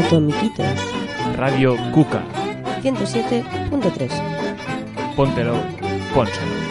Atomiquitos. Radio Cuca. 107.3. Póntelo, pónselo.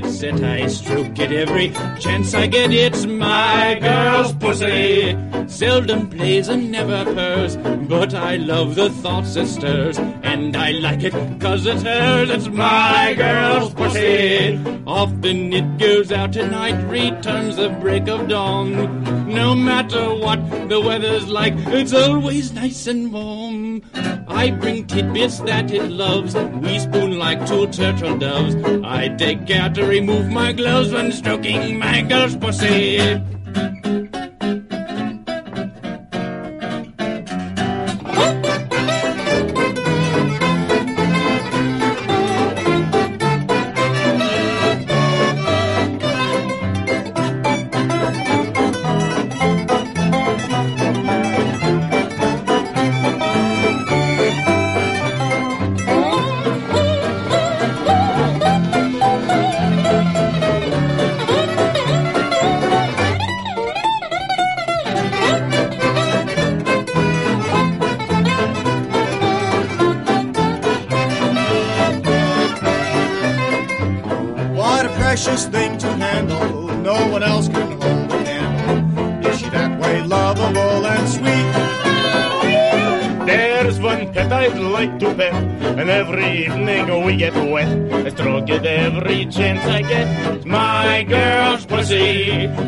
Get set. I stroke it every chance I get. It's my girl's pussy. Seldom plays and never purrs, but I love the thoughts it stirs, and I like it 'cause it's hers. It's my girl's pussy. Often it goes out at night, returns the break of dawn. No matter what the weather's like, it's always nice and warm. I bring tidbits that it loves. We spoon like two turtle doves. I take care to remove my gloves when stroking my girl's pussy.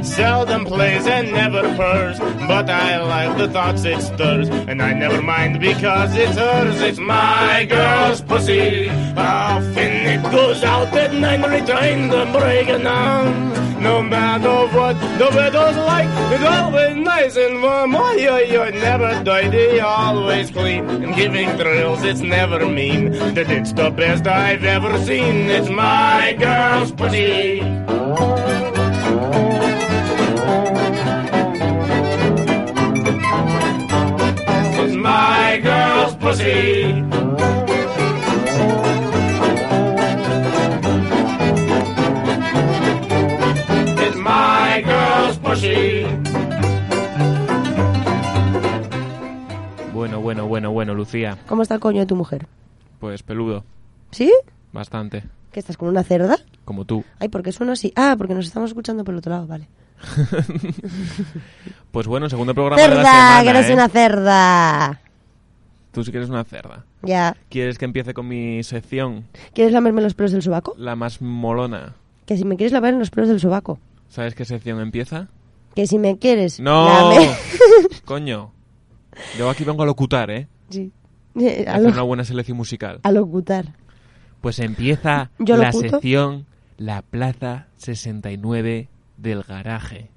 Seldom plays and never purrs, but I like the thoughts it stirs, and I never mind because it's hers. It's my girl's pussy. Often it goes out at night, return the break of dawn. No matter what the weather's like, it's always nice and warm. Oh, yo, yo, never dirty, always clean. And giving thrills, it's never mean. That it's the best I've ever seen. It's my girl's pussy. My girl's pussy. It's my girl's pussy. Bueno, bueno, bueno, bueno, Lucía. ¿Cómo está el coño de tu mujer? Pues peludo. ¿Sí? Bastante. ¿Que estás con una cerda? Como tú. Ay, ¿por qué suena así? Ah, porque nos estamos escuchando por el otro lado, vale. Pues bueno, segundo programa de la semana. ¡Que eres ¿eh? una cerda! Tú sí que eres una cerda. Ya. ¿Quieres que empiece con mi sección? ¿Quieres lamerme los pelos del sobaco? La más molona. Que si me quieres lavar en los pelos del sobaco. ¿Sabes qué sección empieza? Que si me quieres... ¡No! lame- Coño. Yo aquí vengo a locutar, ¿eh? sí. Eh, A A, hacer una buena selección musical. a locutar. Pues empieza Yo la locuto. sección La Plaza 69 del garaje.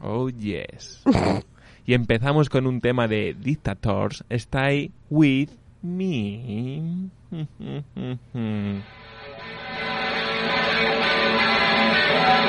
Oh, yes. y empezamos con un tema de Dictators, Stay With Me.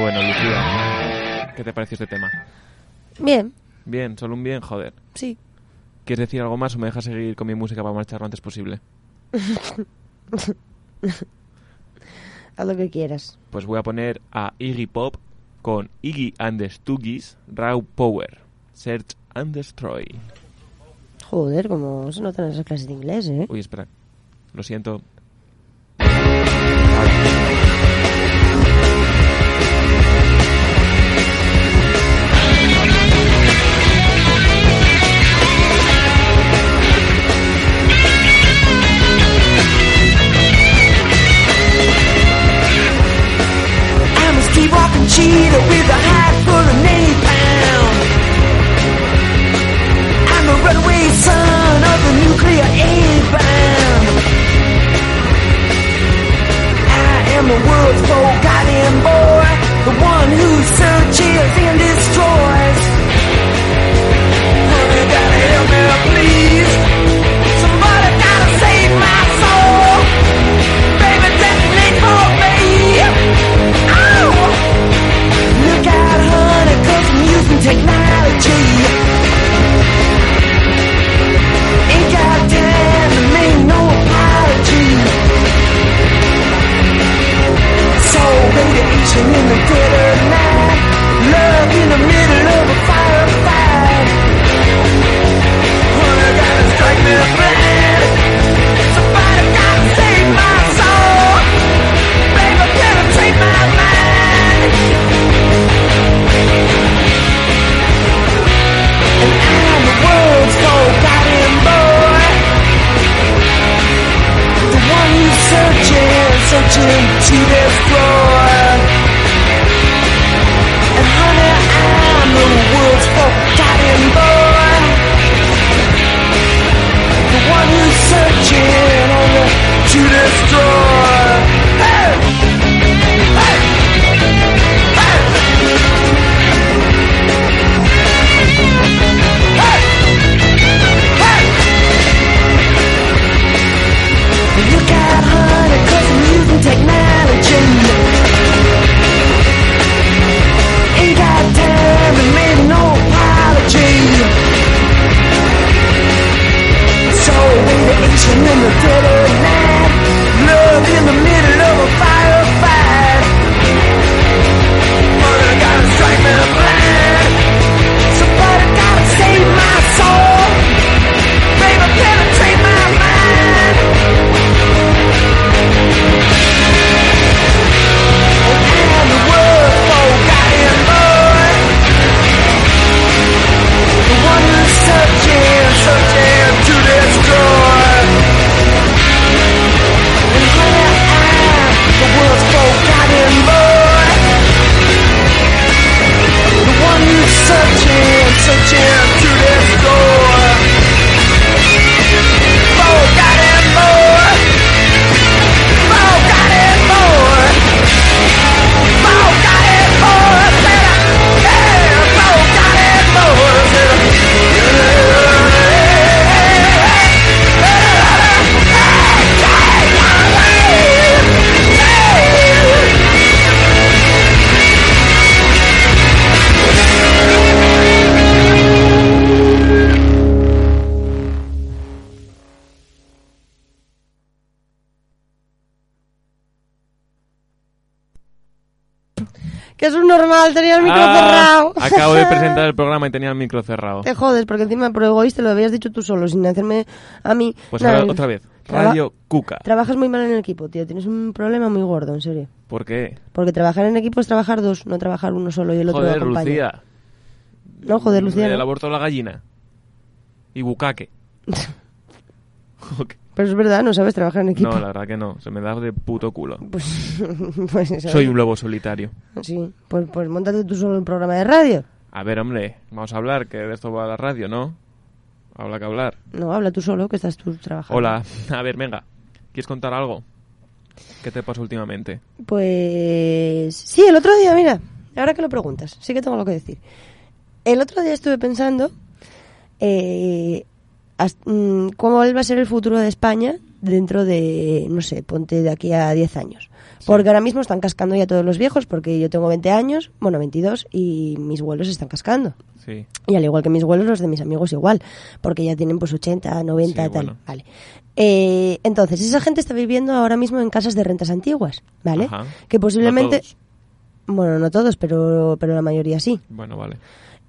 Bueno, Lucía, ¿qué te pareció este tema? Bien, Bien, solo un bien, joder. sí. ¿Quieres decir algo más o me dejas seguir con mi música para marchar lo antes posible? Haz lo que quieras. Pues voy a poner a Iggy Pop con Iggy and the Stooges, Raw Power, Search and Destroy. Joder, como se notan esas clases de inglés, ¿eh? Uy, espera. Lo siento. De presentar el programa y tenía el micro cerrado. Te jodes, porque encima por egoísta lo habías dicho tú solo, sin hacerme a mí. Pues Nada, ahora otra vez. Radio Cuca. Trabajas muy mal en el equipo, tío. Tienes un problema muy gordo, en serio. ¿Por qué? Porque trabajar en equipo es trabajar dos, no trabajar uno solo y el otro Joder, acompaña. Lucía. No, joder, Lucía. El no. aborto de la gallina. Y bucaque. Ok. Pero es verdad, no sabes trabajar en equipo. No, la verdad que no. Se me da de puto culo. Pues, pues. Soy un lobo solitario. Sí, pues, pues montate tú solo un programa de radio. A ver, hombre, vamos a hablar, que de esto va la radio, ¿no? Habla que hablar. No, habla tú solo, que estás tú trabajando. Hola, a ver, venga. ¿Quieres contar algo? ¿Qué te pasó últimamente? Pues sí, el otro día, mira, ahora que lo preguntas, sí que tengo lo que decir. El otro día estuve pensando eh, mm, cómo va a ser el futuro de España dentro de, no sé, ponte de aquí a 10 años. Porque ahora mismo están cascando ya todos los viejos, porque yo tengo 20 años, bueno, 22, y mis vuelos están cascando. Sí. Y al igual que mis vuelos, los de mis amigos igual, porque ya tienen pues 80, 90, Sí, tal. bueno. Vale. Eh, entonces, esa gente está viviendo ahora mismo en casas de rentas antiguas, ¿vale? Ajá. Que No posiblemente... todos. bueno, no todos, pero, pero la mayoría sí. Bueno, vale.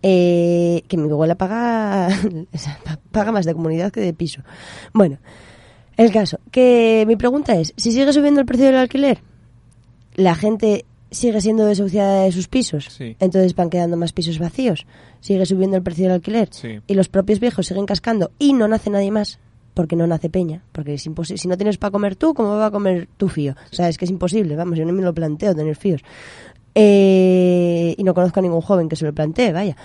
Eh, que mi abuela paga, paga más de comunidad que de piso. Bueno, el caso, que mi pregunta es, si sigue subiendo el precio del alquiler, la gente sigue siendo desahuciada de sus pisos, Sí. entonces van quedando más pisos vacíos, sigue subiendo el precio del alquiler Sí. y los propios viejos siguen cascando y no nace nadie más. Porque no nace peña, porque es imposible. Si no tienes para comer tú, ¿cómo va a comer tu fío? O sea, es que es imposible, vamos, yo no me lo planteo tener fíos. Eh, y no conozco a ningún joven que se lo plantee, vaya.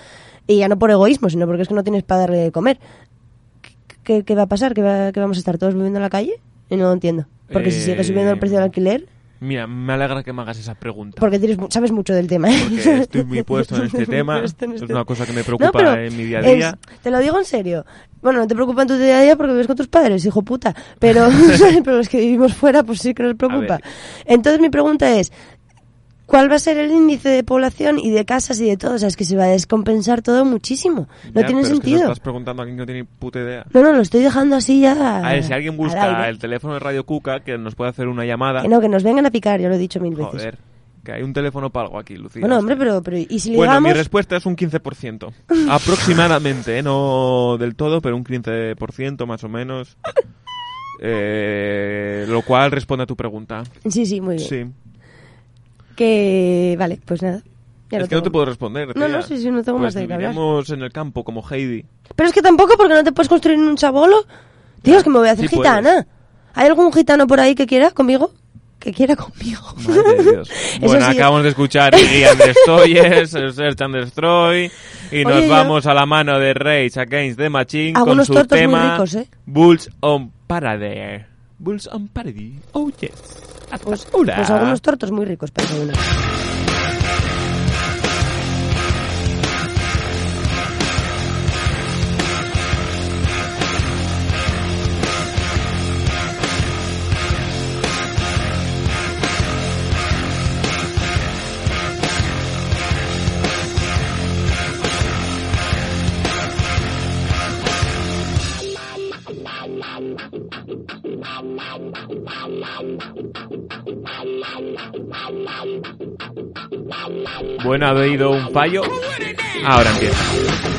Y ya no por egoísmo, sino porque es que no tienes para darle de comer. ¿Qué, qué va a pasar? ¿Que, va- que vamos a estar todos viviendo en la calle? Y no lo entiendo. Porque si sigue subiendo el precio del alquiler, Mira, me alegra que me hagas esa pregunta. porque tienes, sabes mucho del tema. ¿eh? Porque estoy muy puesto en este tema. En Es este- una cosa que me preocupa No, en mi día a es- día. te lo digo en serio. Bueno, no te preocupa en tu día a día porque vives con tus padres, hijo puta. Pero, pero los que vivimos fuera, pues sí que nos preocupa. Entonces mi pregunta es, ¿cuál va a ser el índice de población y de casas y de todo? O sea, es que se va a descompensar todo muchísimo. No Ya, tiene pero es que se lo sentido. estás preguntando a alguien que no tiene ni puta idea. No, no, lo estoy dejando así ya. A ver, si alguien al busca el teléfono de Radio Cuca, que nos puede hacer una llamada. Que no, que nos vengan a picar, yo lo he dicho mil veces. Joder, que hay un teléfono para algo aquí, Lucía. Bueno, hombre, pero, pero ¿y si Bueno, mi respuesta es un 15%. Aproximadamente, ¿eh? no del todo, pero un 15% más o menos. Eh, lo cual responde a tu pregunta. Sí, sí, muy bien. Sí. Que, vale, pues nada. Ya es que no te tengo. puedo responder. No, tía. no, sí, sí, no tengo pues más de qué hablar. en el campo como Heidi. Pero es que tampoco porque no te puedes construir un chabolo. Tío, es que me voy a hacer Sí gitana. ¿Hay algún gitano por ahí que quiera conmigo? Que quiera conmigo. Madre Dios. Bueno, sí. acabamos de escuchar Ian Destroyers, el Search and Destroy, y nos Oye, yo- vamos a la mano de Rage Against the Machine con su tema ricos, ¿eh? Bulls on Parade. Bulls on Parade. Oh, yes. Pues, pues algunos tortos muy ricos para uno. Bueno, ha habido un fallo. Ahora empieza.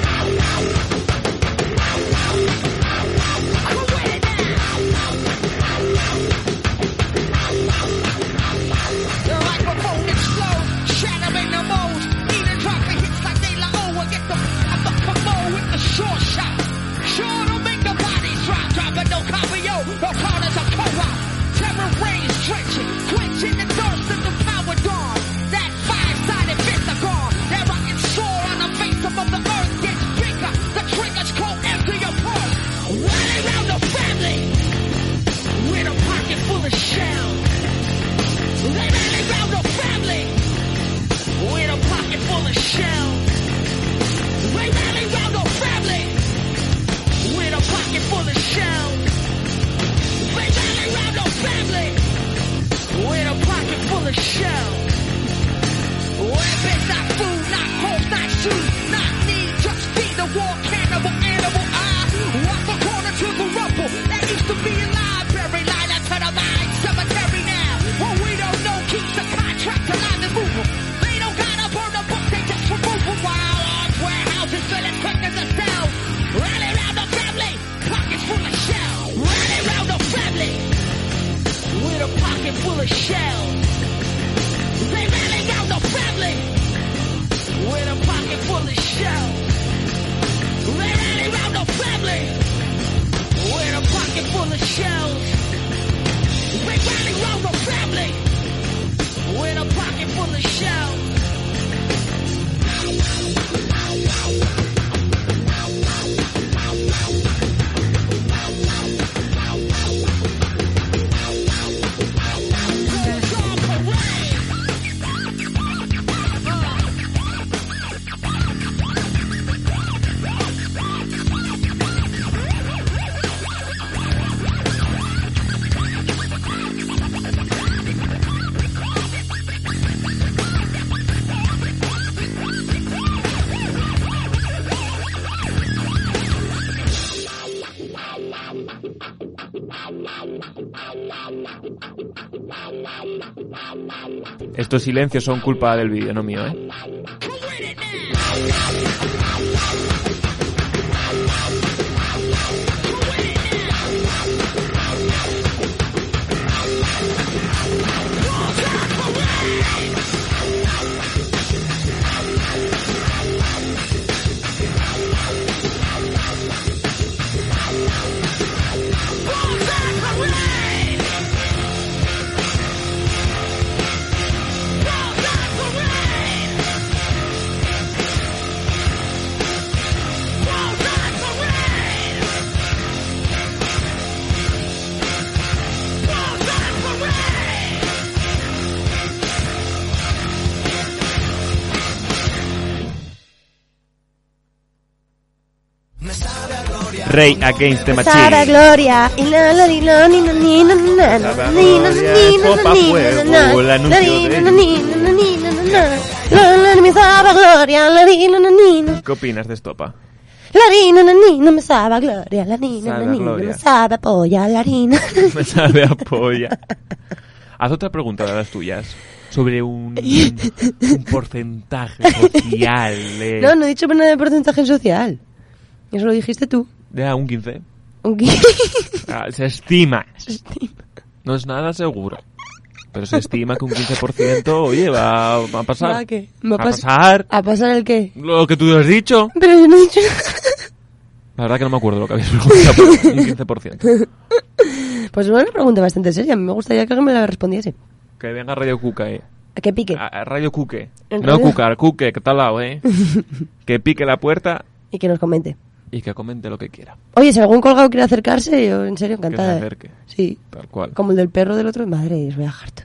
Estos silencios son culpa del vídeo, no mío, ¿eh? Na na ni na ¿Qué opinas de Estopa? la no me sabe Gloria la no Gloria. me sabe polla la ni na Me sabe a polla. Haz otra pregunta de las tuyas. Sobre un, un porcentaje social. No, no he dicho nada de porcentaje social. Eso lo dijiste tú. De un 15. Un qui- Ah, se estima. No es nada seguro. Pero se estima que un 15%, oye, va, va a pasar. ¿Va a qué? ¿Va a pas- pasar ¿A pasar el qué? lo que tú has dicho. Pero yo no he dicho. La verdad que no me acuerdo lo que habías preguntado, un 15%. Pues es una pregunta bastante seria. Me gustaría que alguien me la respondiese. Que venga Radio Cuca, eh. ¿A qué pique? A- a Radio Cuque. ¿En No? Cuca, Cuque, que está al lado, eh. que pique la puerta Y que nos comente. Y que comente lo que quiera. Oye, si algún colgado quiere acercarse, yo en serio encantada. Que se acerque. Sí. Tal cual. Como el del perro del otro. Madre, os voy a harto.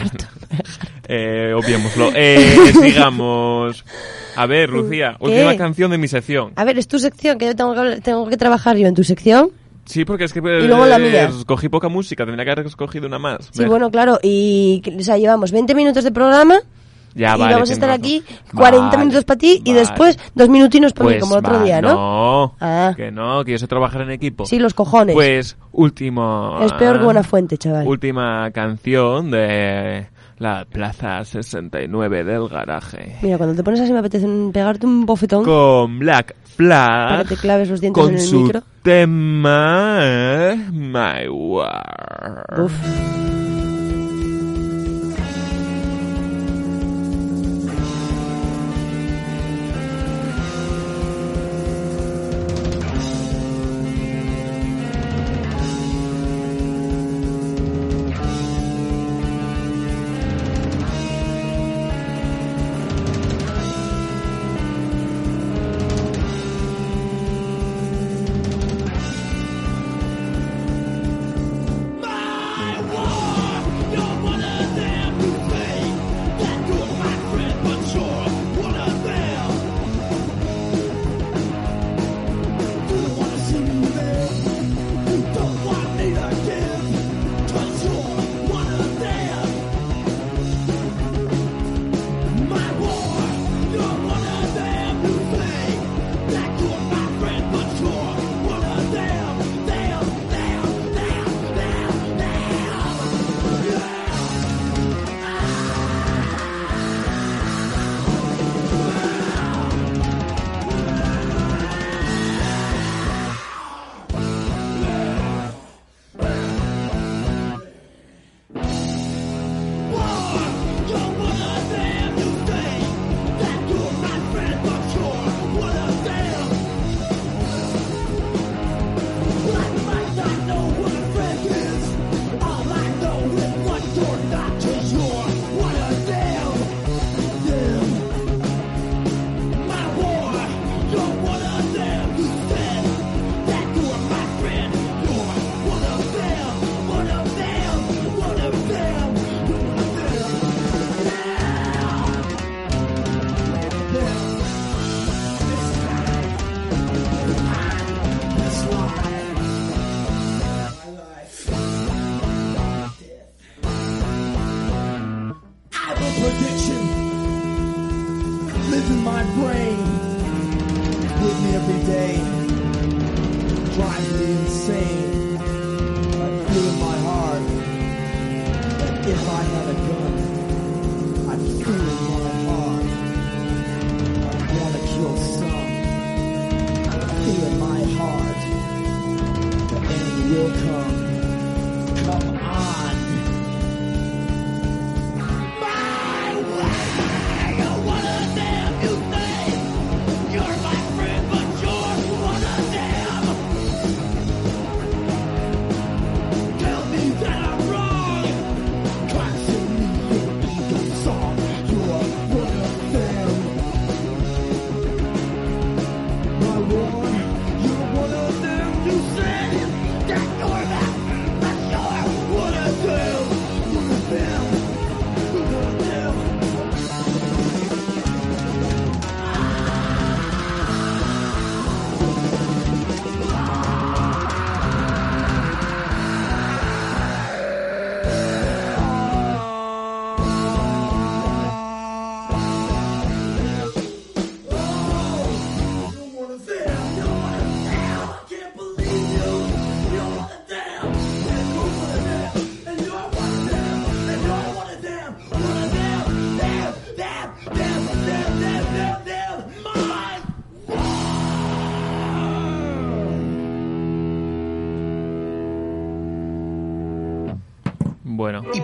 Harto. Eh, obviémoslo. Eh, sigamos. A ver, Lucía, ¿Qué? última canción de mi sección. A ver, es tu sección, que yo tengo que, hablar- tengo que trabajar yo en tu sección. Sí, porque es que Y luego la eh, mía. escogí poca música, tendría que haber escogido una más. Sí, bueno, claro. Y, o sea, llevamos 20 minutos de programa. Ya, y vale, vamos a estar razón. aquí 40 Vale, minutos para ti y vale. después dos minutinos para mí, Pues como el otro día, ¿no? No, Ah. que no, que yo sé trabajar en equipo. Sí, los cojones. Pues, último... es peor que buena fuente, chaval. Última canción de la Plaza 69 del garaje. Mira, cuando te pones así me apetece pegarte un bofetón Con Black Flag. para que te claves los dientes con en el su micro. tema eh, My War. Uf.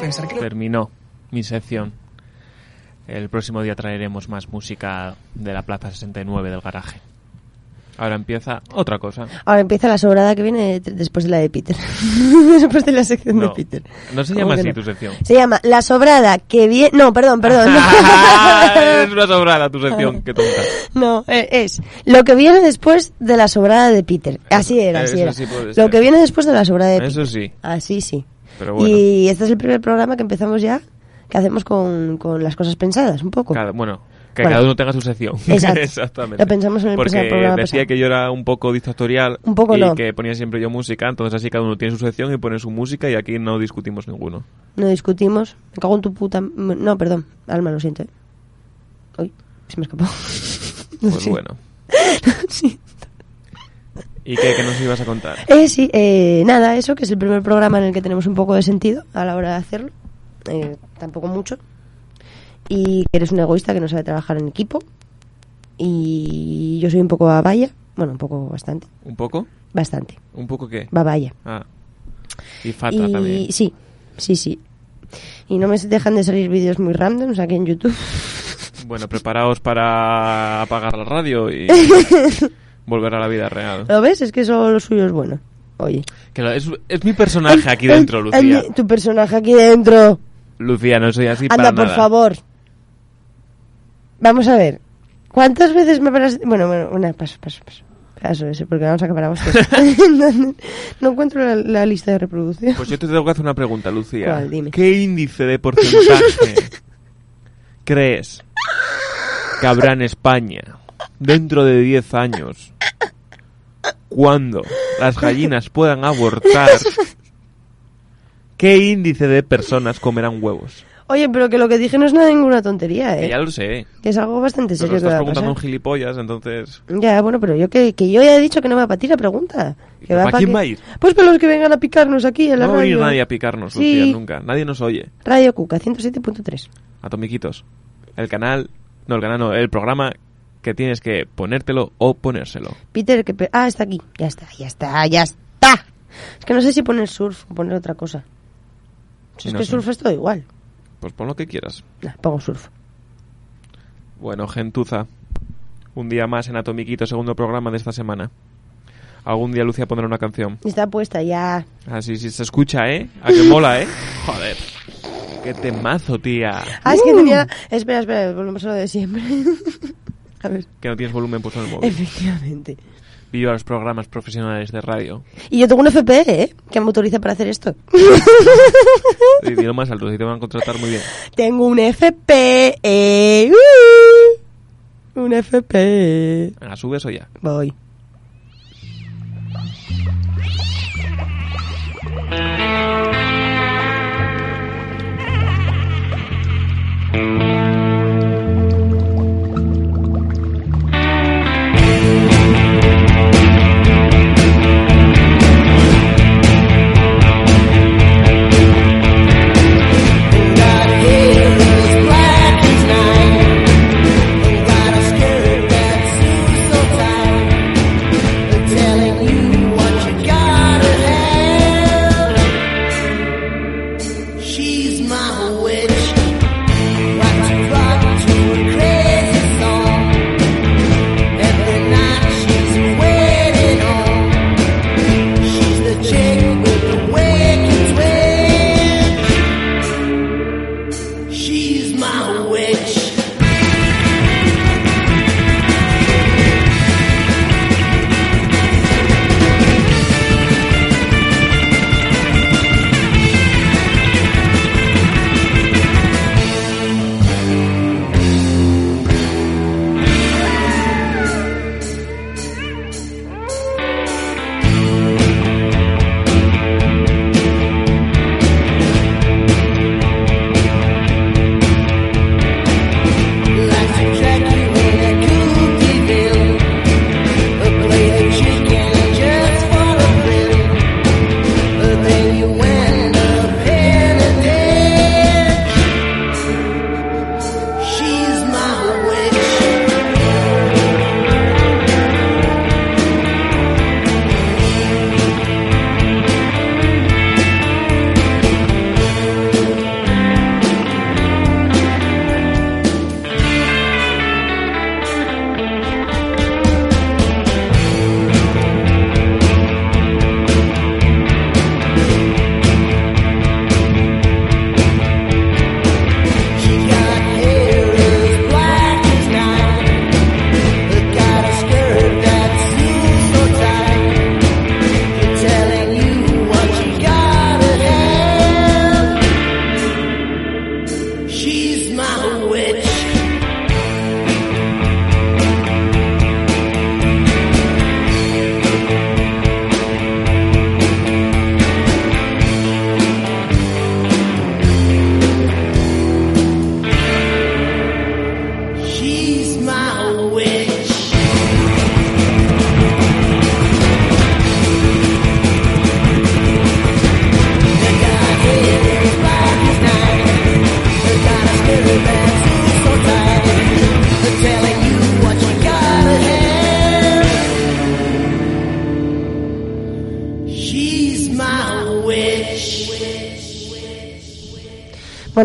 Pensar que lo- terminó mi sección. El próximo día traeremos más música de la Plaza 69 del garaje. Ahora empieza otra cosa. Ahora empieza la sobrada que viene después de la de Peter. después de la sección de No, Peter. no se ¿Cómo llama así no? tu sección. Se llama La sobrada que viene... No, perdón, perdón. es una sobrada tu sección, qué tonta. No, eh, es lo que viene después de la sobrada de Peter. Así era, así Eso era. sí puede lo que viene después de la sobrada de Peter. Eso sí, Así sí. Pero bueno. Y este es el primer programa que empezamos ya, que hacemos con, con las cosas pensadas, un poco. Cada, bueno, que Bueno. cada uno tenga su sección. Exacto. Exactamente. Lo pensamos en el Porque programa decía pasado. que yo era un poco dictatorial Un poco y no. que ponía siempre yo música, entonces así cada uno tiene su sección y pone su música y aquí no discutimos ninguno. No discutimos. Me cago en tu puta... No, perdón. Alma, lo siento. eh. Uy, se me escapó. Pues Sí. bueno. Sí. ¿Y qué, qué nos ibas a contar? Eh, sí, eh, nada, eso, que es el primer programa en el que tenemos un poco de sentido a la hora de hacerlo. Eh, tampoco mucho. Y que eres un egoísta que no sabe trabajar en equipo. Y yo soy un poco babaya. Bueno, un poco bastante. ¿Un poco? Bastante. ¿Un poco qué? Babaya. Ah. Y Fata y también. sí, sí, sí. Y no me dejan de salir vídeos muy randoms aquí en YouTube. Bueno, preparaos para apagar la radio y volver a la vida real. ¿Lo ves? Es que eso lo suyo es bueno. Oye. Que lo- es, es mi personaje aquí dentro, el- Lucía. el- tu personaje aquí dentro. Lucía, no soy así Anda, para por nada. favor. Vamos a ver. ¿Cuántas veces me paras? Bueno, bueno, una, paso, paso, paso. Paso ese, porque vamos a acabar no, no- no encuentro la, la lista de reproducción. Pues yo te tengo que hacer una pregunta, Lucía. ¿Cuál? Dime. ¿Qué índice de porcentaje crees que habrá en España dentro de 10 años cuando las gallinas puedan abortar? ¿Qué índice de personas comerán huevos? Oye, pero que lo que dije no es nada ninguna tontería, Que ¿eh? ya lo sé. Que es algo bastante Pero serio que estás va a preguntando a un gilipollas, entonces... Ya, bueno, pero yo que, que yo ya he dicho que no va para ti la pregunta. Que ¿Pero va para pa' quién que- va a ir? Pues para los que vengan a picarnos aquí en la No va a radio. nadie a picarnos, Sí. Lucía, nunca. Nadie nos oye. Radio Cuca, 107.3. Atomiquitos. El canal... No, el canal no. El programa que tienes que ponértelo o ponérselo. Peter, que... pe- Ah, está aquí. Ya está, ya está, ya está. Es que no sé si poner surf o poner otra cosa. Si es que sé. surf es todo igual. Pues pon lo que quieras. Nah, pongo surf. Bueno, gentuza. Un día más en Atomiquito, segundo programa de esta semana. Algún día Lucia pondrá una canción. Está puesta ya. Así, sí, se escucha, ¿eh? A que mola, ¿eh? Joder. Qué temazo, tía. Ah, es que tenía... Espera, espera, volvemos a lo de siempre. a ver, Que no tienes volumen puesto en el móvil. efectivamente. Viva los programas profesionales de radio. Y yo tengo un FP, ¿eh? Que me autoriza para hacer esto. Y dilo más alto, si te van a contratar muy bien. tengo un FP, eh. uh, un FP. Venga, sube eso ya. Voy. You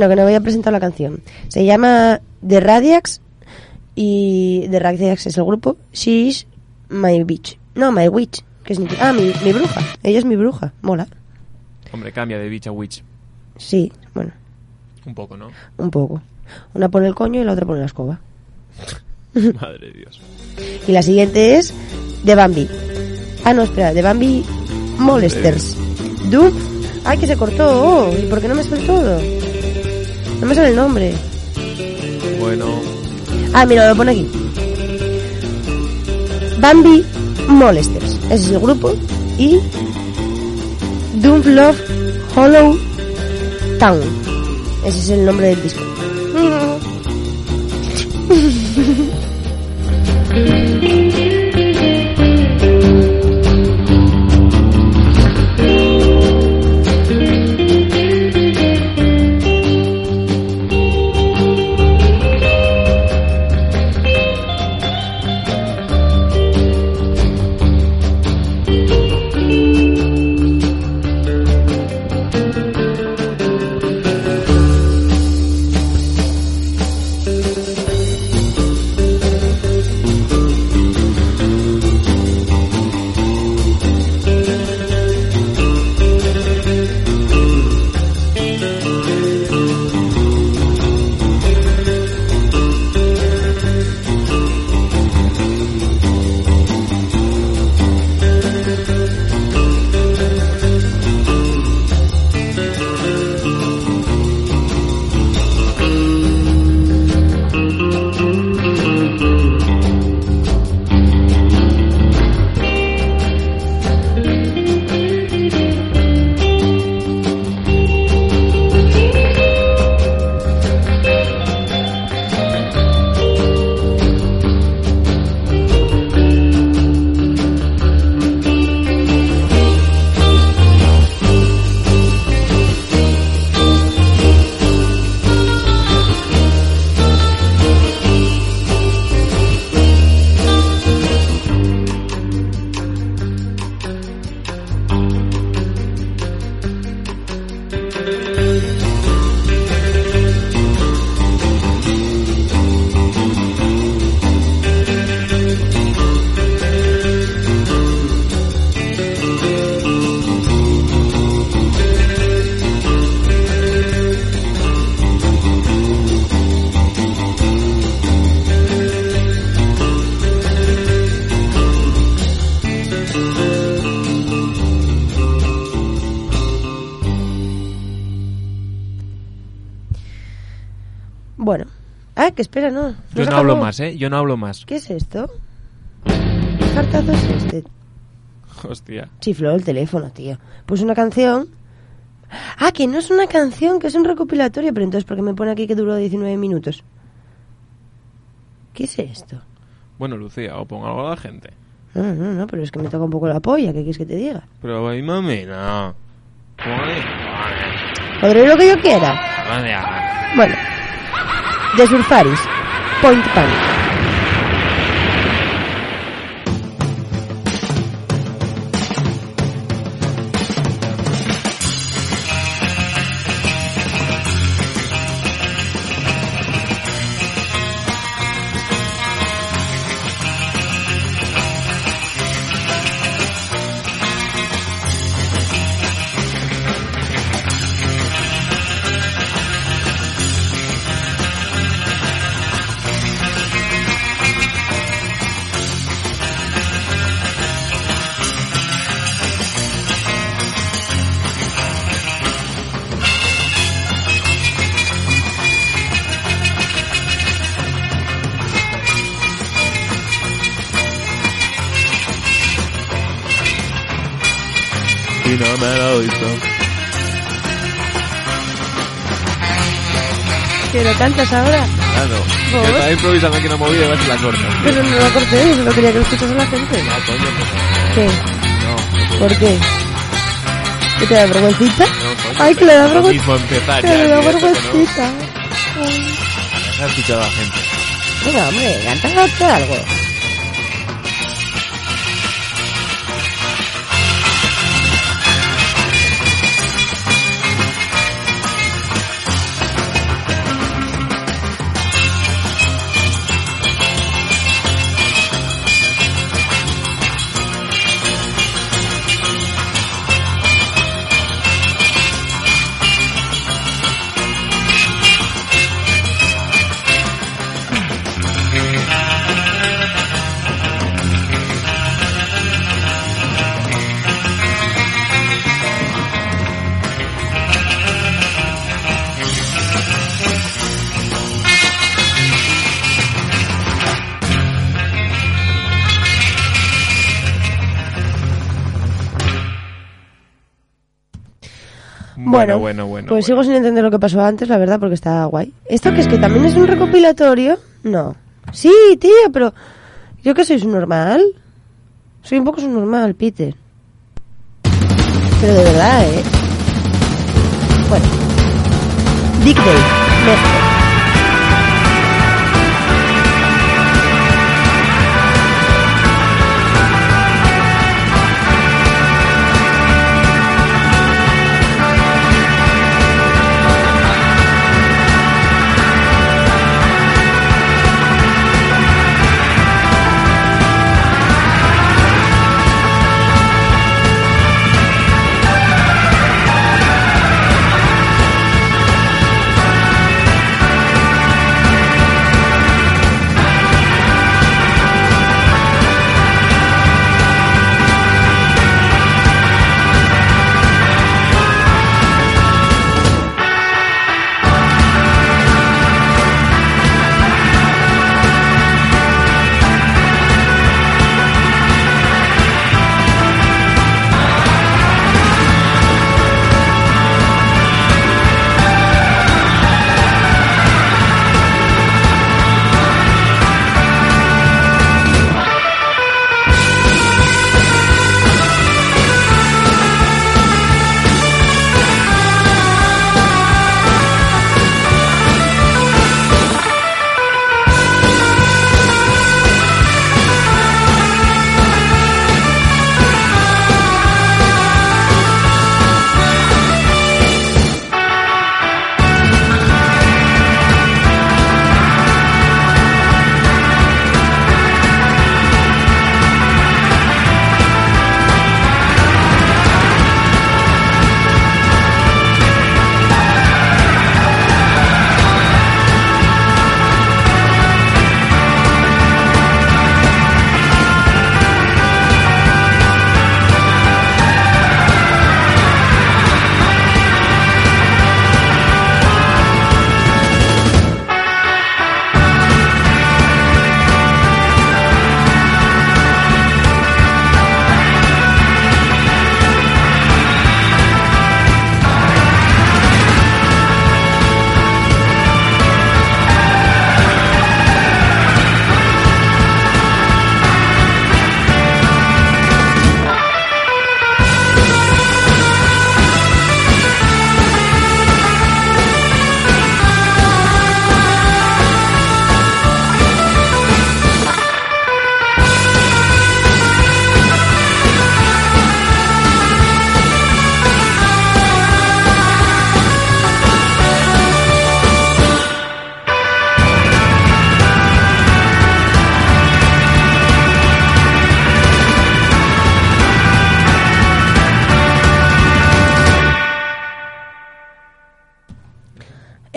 Bueno, que no voy a presentar la canción. Se llama The Radiacs y The Radiacs es el grupo. She's My Witch. No, My Witch. Que significa? Ah, mi, mi bruja. Ella es mi bruja. Mola. Hombre, cambia de bitch a witch. Sí, bueno, Un poco, ¿no? un poco. Una pone el coño y la otra pone la escoba. Madre de Dios. Y la siguiente es The Bambi. Ah, no, espera, The Bambi Molesters. Doom. Ay, que se cortó. Oh, ¿Y por qué no me sale todo? No me sale el nombre. Bueno, Ah, mira, lo pone aquí. Bambi Molesters. Ese es el grupo. Y Doom Love Hollow Town. Ese es el nombre del disco. Que espera, no. yo no hablo más, ¿eh? Yo no hablo más. ¿Qué es esto? ¿Qué cartazo es este? Hostia. Chifló el teléfono, tío. Pues una canción. Ah, que no es una canción, que es un recopilatorio, pero entonces, ¿por qué me pone aquí que duró 19 minutos? ¿Qué es esto? Bueno, Lucía, o pongo algo a la gente. No, no, no, pero es que me toca un poco la polla, ¿qué quieres que te diga? Pero ahí mami, no. Podré lo que yo quiera. Bueno, de Surfaris, Point Panic. ¿Que lo cantas ahora? Ah, no. Estaba improvisando aquí una movida, a ver si la corto. Pero no lo corté, solo quería que lo escuchase la gente. No, coño, pues ¿Qué? no. ¿Por qué? ¿Que te da vergüencita? No, coño, Ay, que le da empezar Que le da no. vergüencita. Ay. Deja escuchar a la gente. Venga, hombre, canta algo. Bueno, bueno, bueno. Pues bueno. sigo sin entender lo que pasó antes, la verdad, porque está guay. ¿Esto que es que también es un recopilatorio? No. Sí, tío, pero... ¿Yo qué soy, normal? Soy un poco normal, Peter. Pero de verdad, ¿eh? Bueno. Dick Day. México.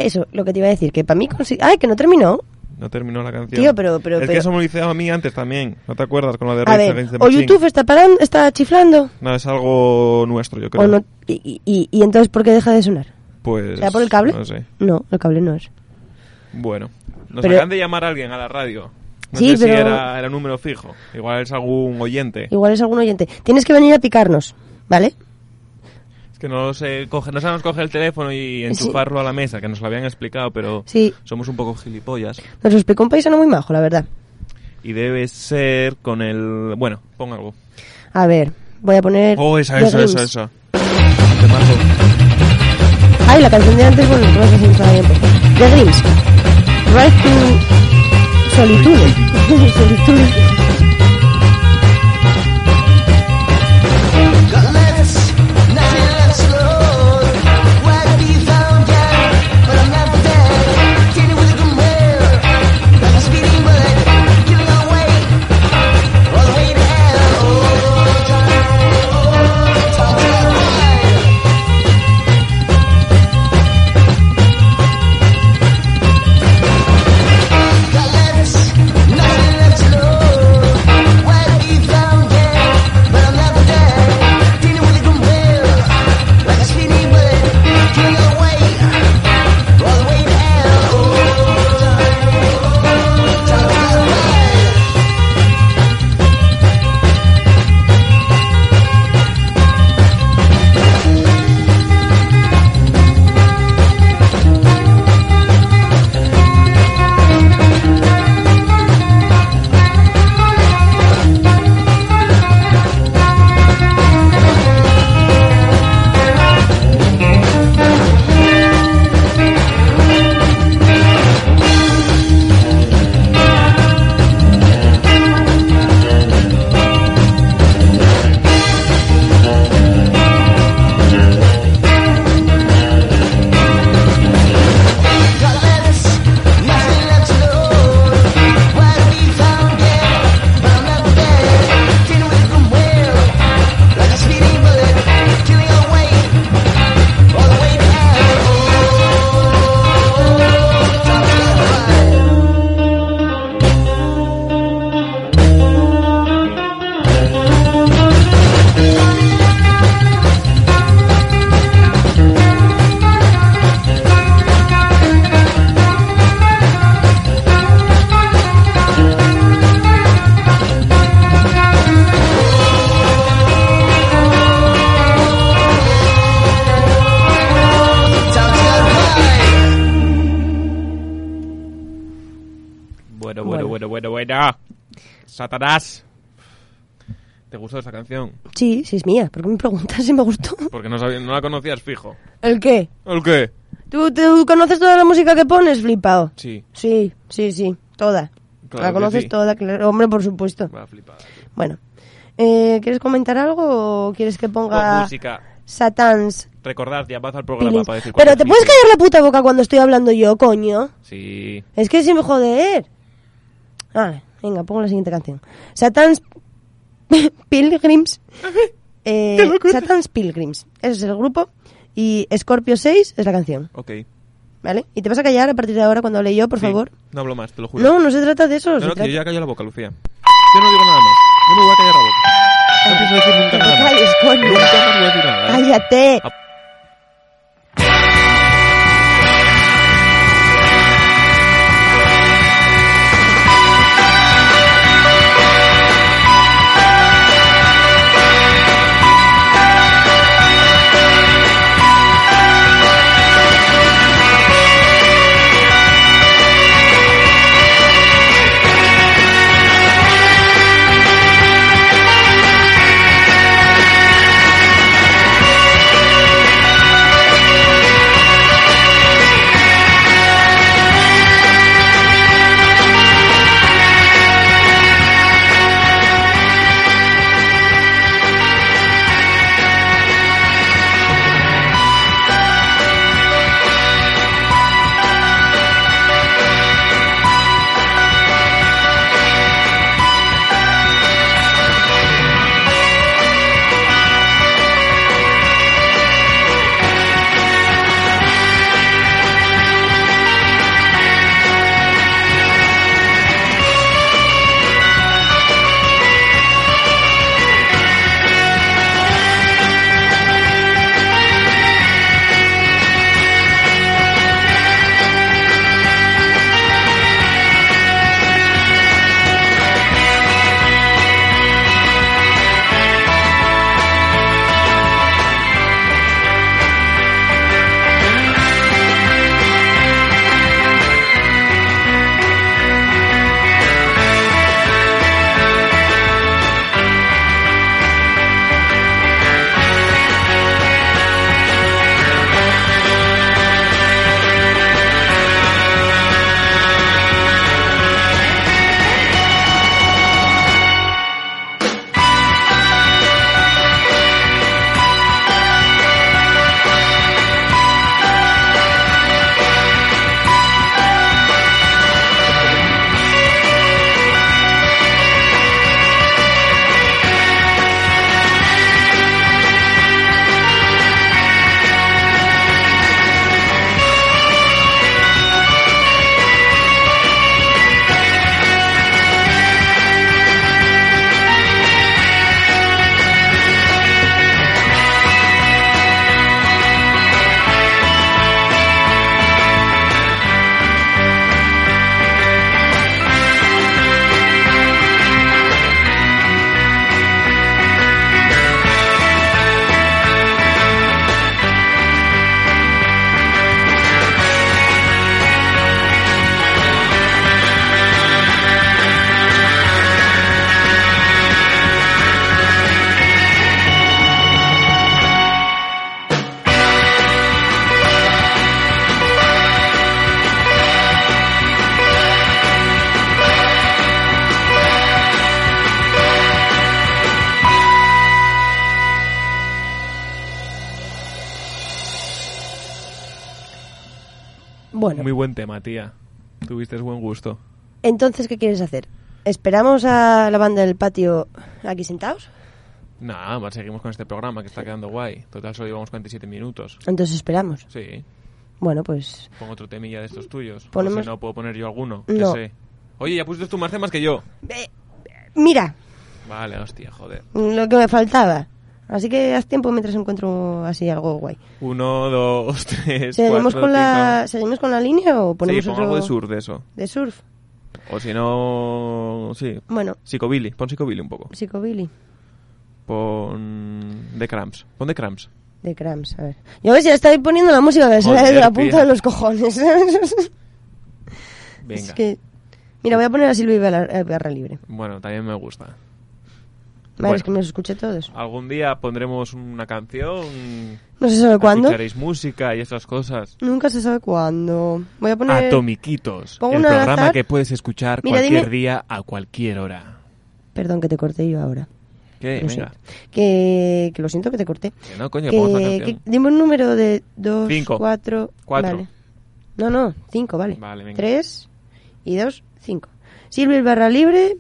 Eso, lo que te iba a decir, que para mí... consi- ¡Ay, que no terminó! No terminó la canción. Tío, pero- pero- es que pero- eso me lo hice a mí antes también. ¿No te acuerdas con lo de A ver, o? YouTube está parando, está chiflando, No, es algo nuestro, yo creo. no... Y, y- y entonces, ¿por qué deja de sonar? Pues... ¿Será por el cable? No sé. No, el cable no es. Bueno. Nos Pero- acaban de llamar a alguien a la radio. No Sí, sé si pero- era, era número fijo. Igual es algún oyente. Igual es algún oyente. Tienes que venir a picarnos, ¿vale? Que no sé, coge, no sabemos coger el teléfono y enchufarlo a la mesa, que nos lo habían explicado, pero Sí. somos un poco gilipollas. Nos lo explicó un paisano muy majo, la verdad. Y debe ser con el... Bueno, pon algo. A ver, voy a poner... Oh, esa, esa, esa, esa. Ay, la canción de antes, bueno, no sé si estaba bien. The Grims. Right to Solitude. Solitude. Satanás. ¿Te gustó esta canción? Sí, sí es mía. ¿Por qué me preguntas si me gustó? Porque no, sabía- no la conocías fijo. ¿El qué? ¿El qué? ¿Tú, tú conoces toda la música que pones, flipado? Sí, Sí, sí, sí, toda. Claro la conoces sí. toda, claro. Hombre, por supuesto. va flipada. Bueno, eh, ¿quieres comentar algo o quieres que Con ponga música. Satans Recordad, ya vas al programa para decir Pero te es puedes callar la puta boca cuando estoy hablando yo, coño. Sí. Es que si me joder. Ah, venga, pongo la siguiente canción. Satan's Pilgrims. Eh, Satan's Pilgrims. Ese es el grupo. Y Scorpio 6 es la canción. Ok. ¿Vale? Y te vas a callar a partir de ahora cuando hable yo, por Sí, favor. No hablo más, te lo juro. No, no se trata de eso. no, no, que trata- yo ya callo la boca, Lucía. Yo no digo nada más. No me voy a callar la boca. No pienso decir nunca Que nada más. calles, coño. Nunca más voy a decir nada. ¿eh? Cállate. Ah. Muy buen tema, tía. Tuviste buen gusto. entonces, ¿qué quieres hacer? ¿Esperamos a la banda del patio aquí sentados? Nada, más seguimos con este programa que está quedando guay. Total, solo llevamos 47 minutos. Entonces esperamos. Sí. Bueno, pues Pongo otro temilla de estos tuyos. Ponemos- O si no, puedo poner yo alguno. No. Sé. Oye, ya pusiste tú más temas que yo. Eh, mira, Vale, hostia, joder. lo que me faltaba. Así que haz tiempo mientras encuentro así algo guay. Uno, dos, tres, ¿Seguimos cuatro, con, la. ¿Seguimos con la línea o Sí, ponemos pon otro algo de surf de eso. de surf? O si no, sí. Bueno, Psicobilly, pon psicobilly un poco. psicobilly Pon The Cramps. Pon The Cramps. de Cramps, a ver. Ya ves, ya estoy poniendo la música que de la punta de los cojones. Venga. Es que Mira, voy a poner a Silvia Barra Libre. Bueno, también me gusta. Vale, Bueno. es que me los escuché todos. Algún día pondremos una canción. No se sabe cuándo. Escucharéis música y estas cosas. Nunca se sabe cuándo. Voy a poner... Atomiquitos. Pongo El una programa azar. que puedes escuchar Mira, cualquier dime- día a cualquier hora. Perdón, que te corté yo ahora. ¿Qué? Lo Venga. Que, que lo siento que te corté. Que no, coño, Que, dime un número de dos, Cinco. cuatro... Cuatro. Vale. No, no, cinco, vale. Vale, venga. Tres y dos, cinco. Silvia Barra Libre.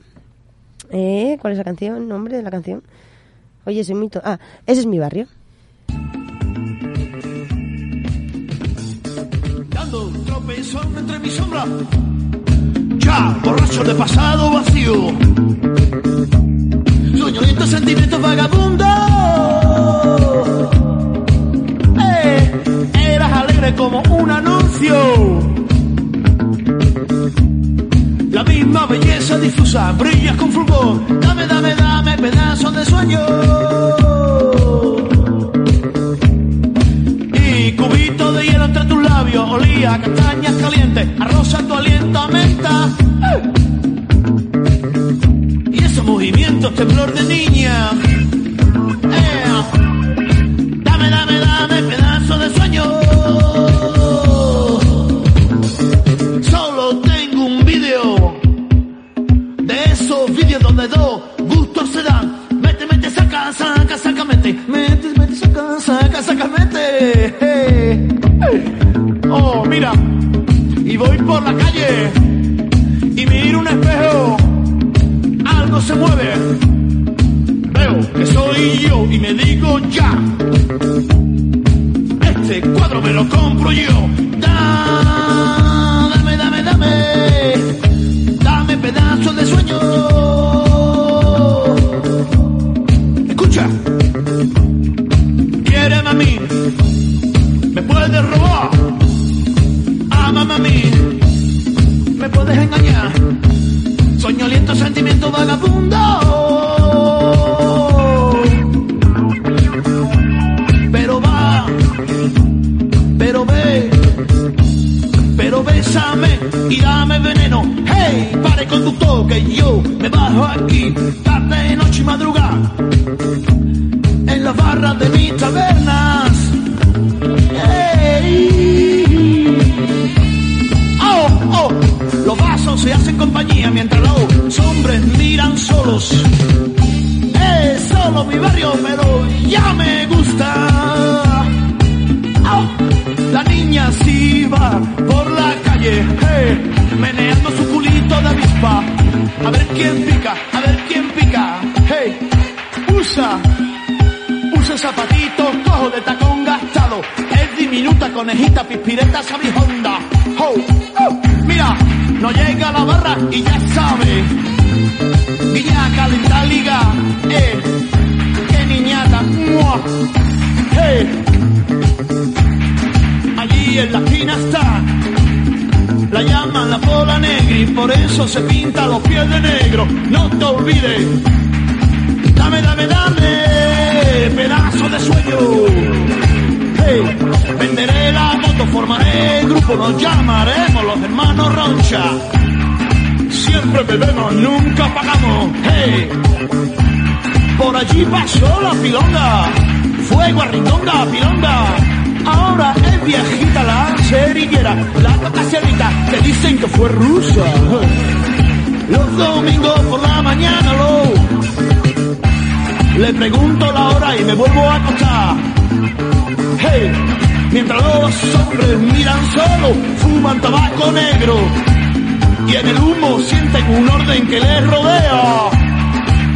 Eh, ¿Cuál es la canción? ¿Nombre de la canción? Oye, ese mito. Ah, ese es mi barrio. dando un tropezón entre mi sombra. Ya, borracho de pasado vacío. Estos sentimientos vagabundos. Eh, eras alegre como un anuncio. La misma belleza difusa, brillas con fulgor. Dame, dame, dame pedazos de sueño. Y cubito de hielo entre tus labios olía castañas calientes, a tu aliento a menta. Y esos movimientos temblor de niña. ¡Eh! Dame, dame, dame pedazo de sueño. Oh, mira. Y voy por la calle y miro un espejo. Algo se mueve. Veo que soy yo y me digo ya. Este cuadro me lo compro yo. Da- Dame, dame, dame. Dame pedazos de sueño. Y dame veneno. Hey, pare conductor, que yo me bajo aquí. Tarde, noche y madrugada. En las barras de mis tabernas. Hey. Oh, oh, los vasos se hacen compañía mientras los hombres miran solos. Es solo mi barrio, pero ya me gusta. Oh, la niña sí va hey, meneando su culito de avispa. A ver quién pica, a ver quién pica, hey, usa, usa zapatitos cojo de tacón gastado. Es diminuta, conejita, pispireta, sabijonda. Oh, oh, mira, no llega la barra y ya sabe. Niña calenta liga, eh, qué niñata, ¡mua! hey. Allí en la esquina está, llaman la pola negra y por eso se pinta los pies de negro. No te olvides, dame, dame, dame, pedazo de sueño. Hey, venderé la moto, formaré el grupo, nos llamaremos los hermanos Roncha. Siempre bebemos, nunca pagamos. Hey, por allí pasó la pilonga. Fuego a pilonga. Ahora es viejita la cerillera, la casianita que dicen que fue rusa. Los domingos por la mañana lo le pregunto la hora y me vuelvo a acostar. Hey, mientras los hombres miran solo, fuman tabaco negro y en el humo sienten un orden que les rodea.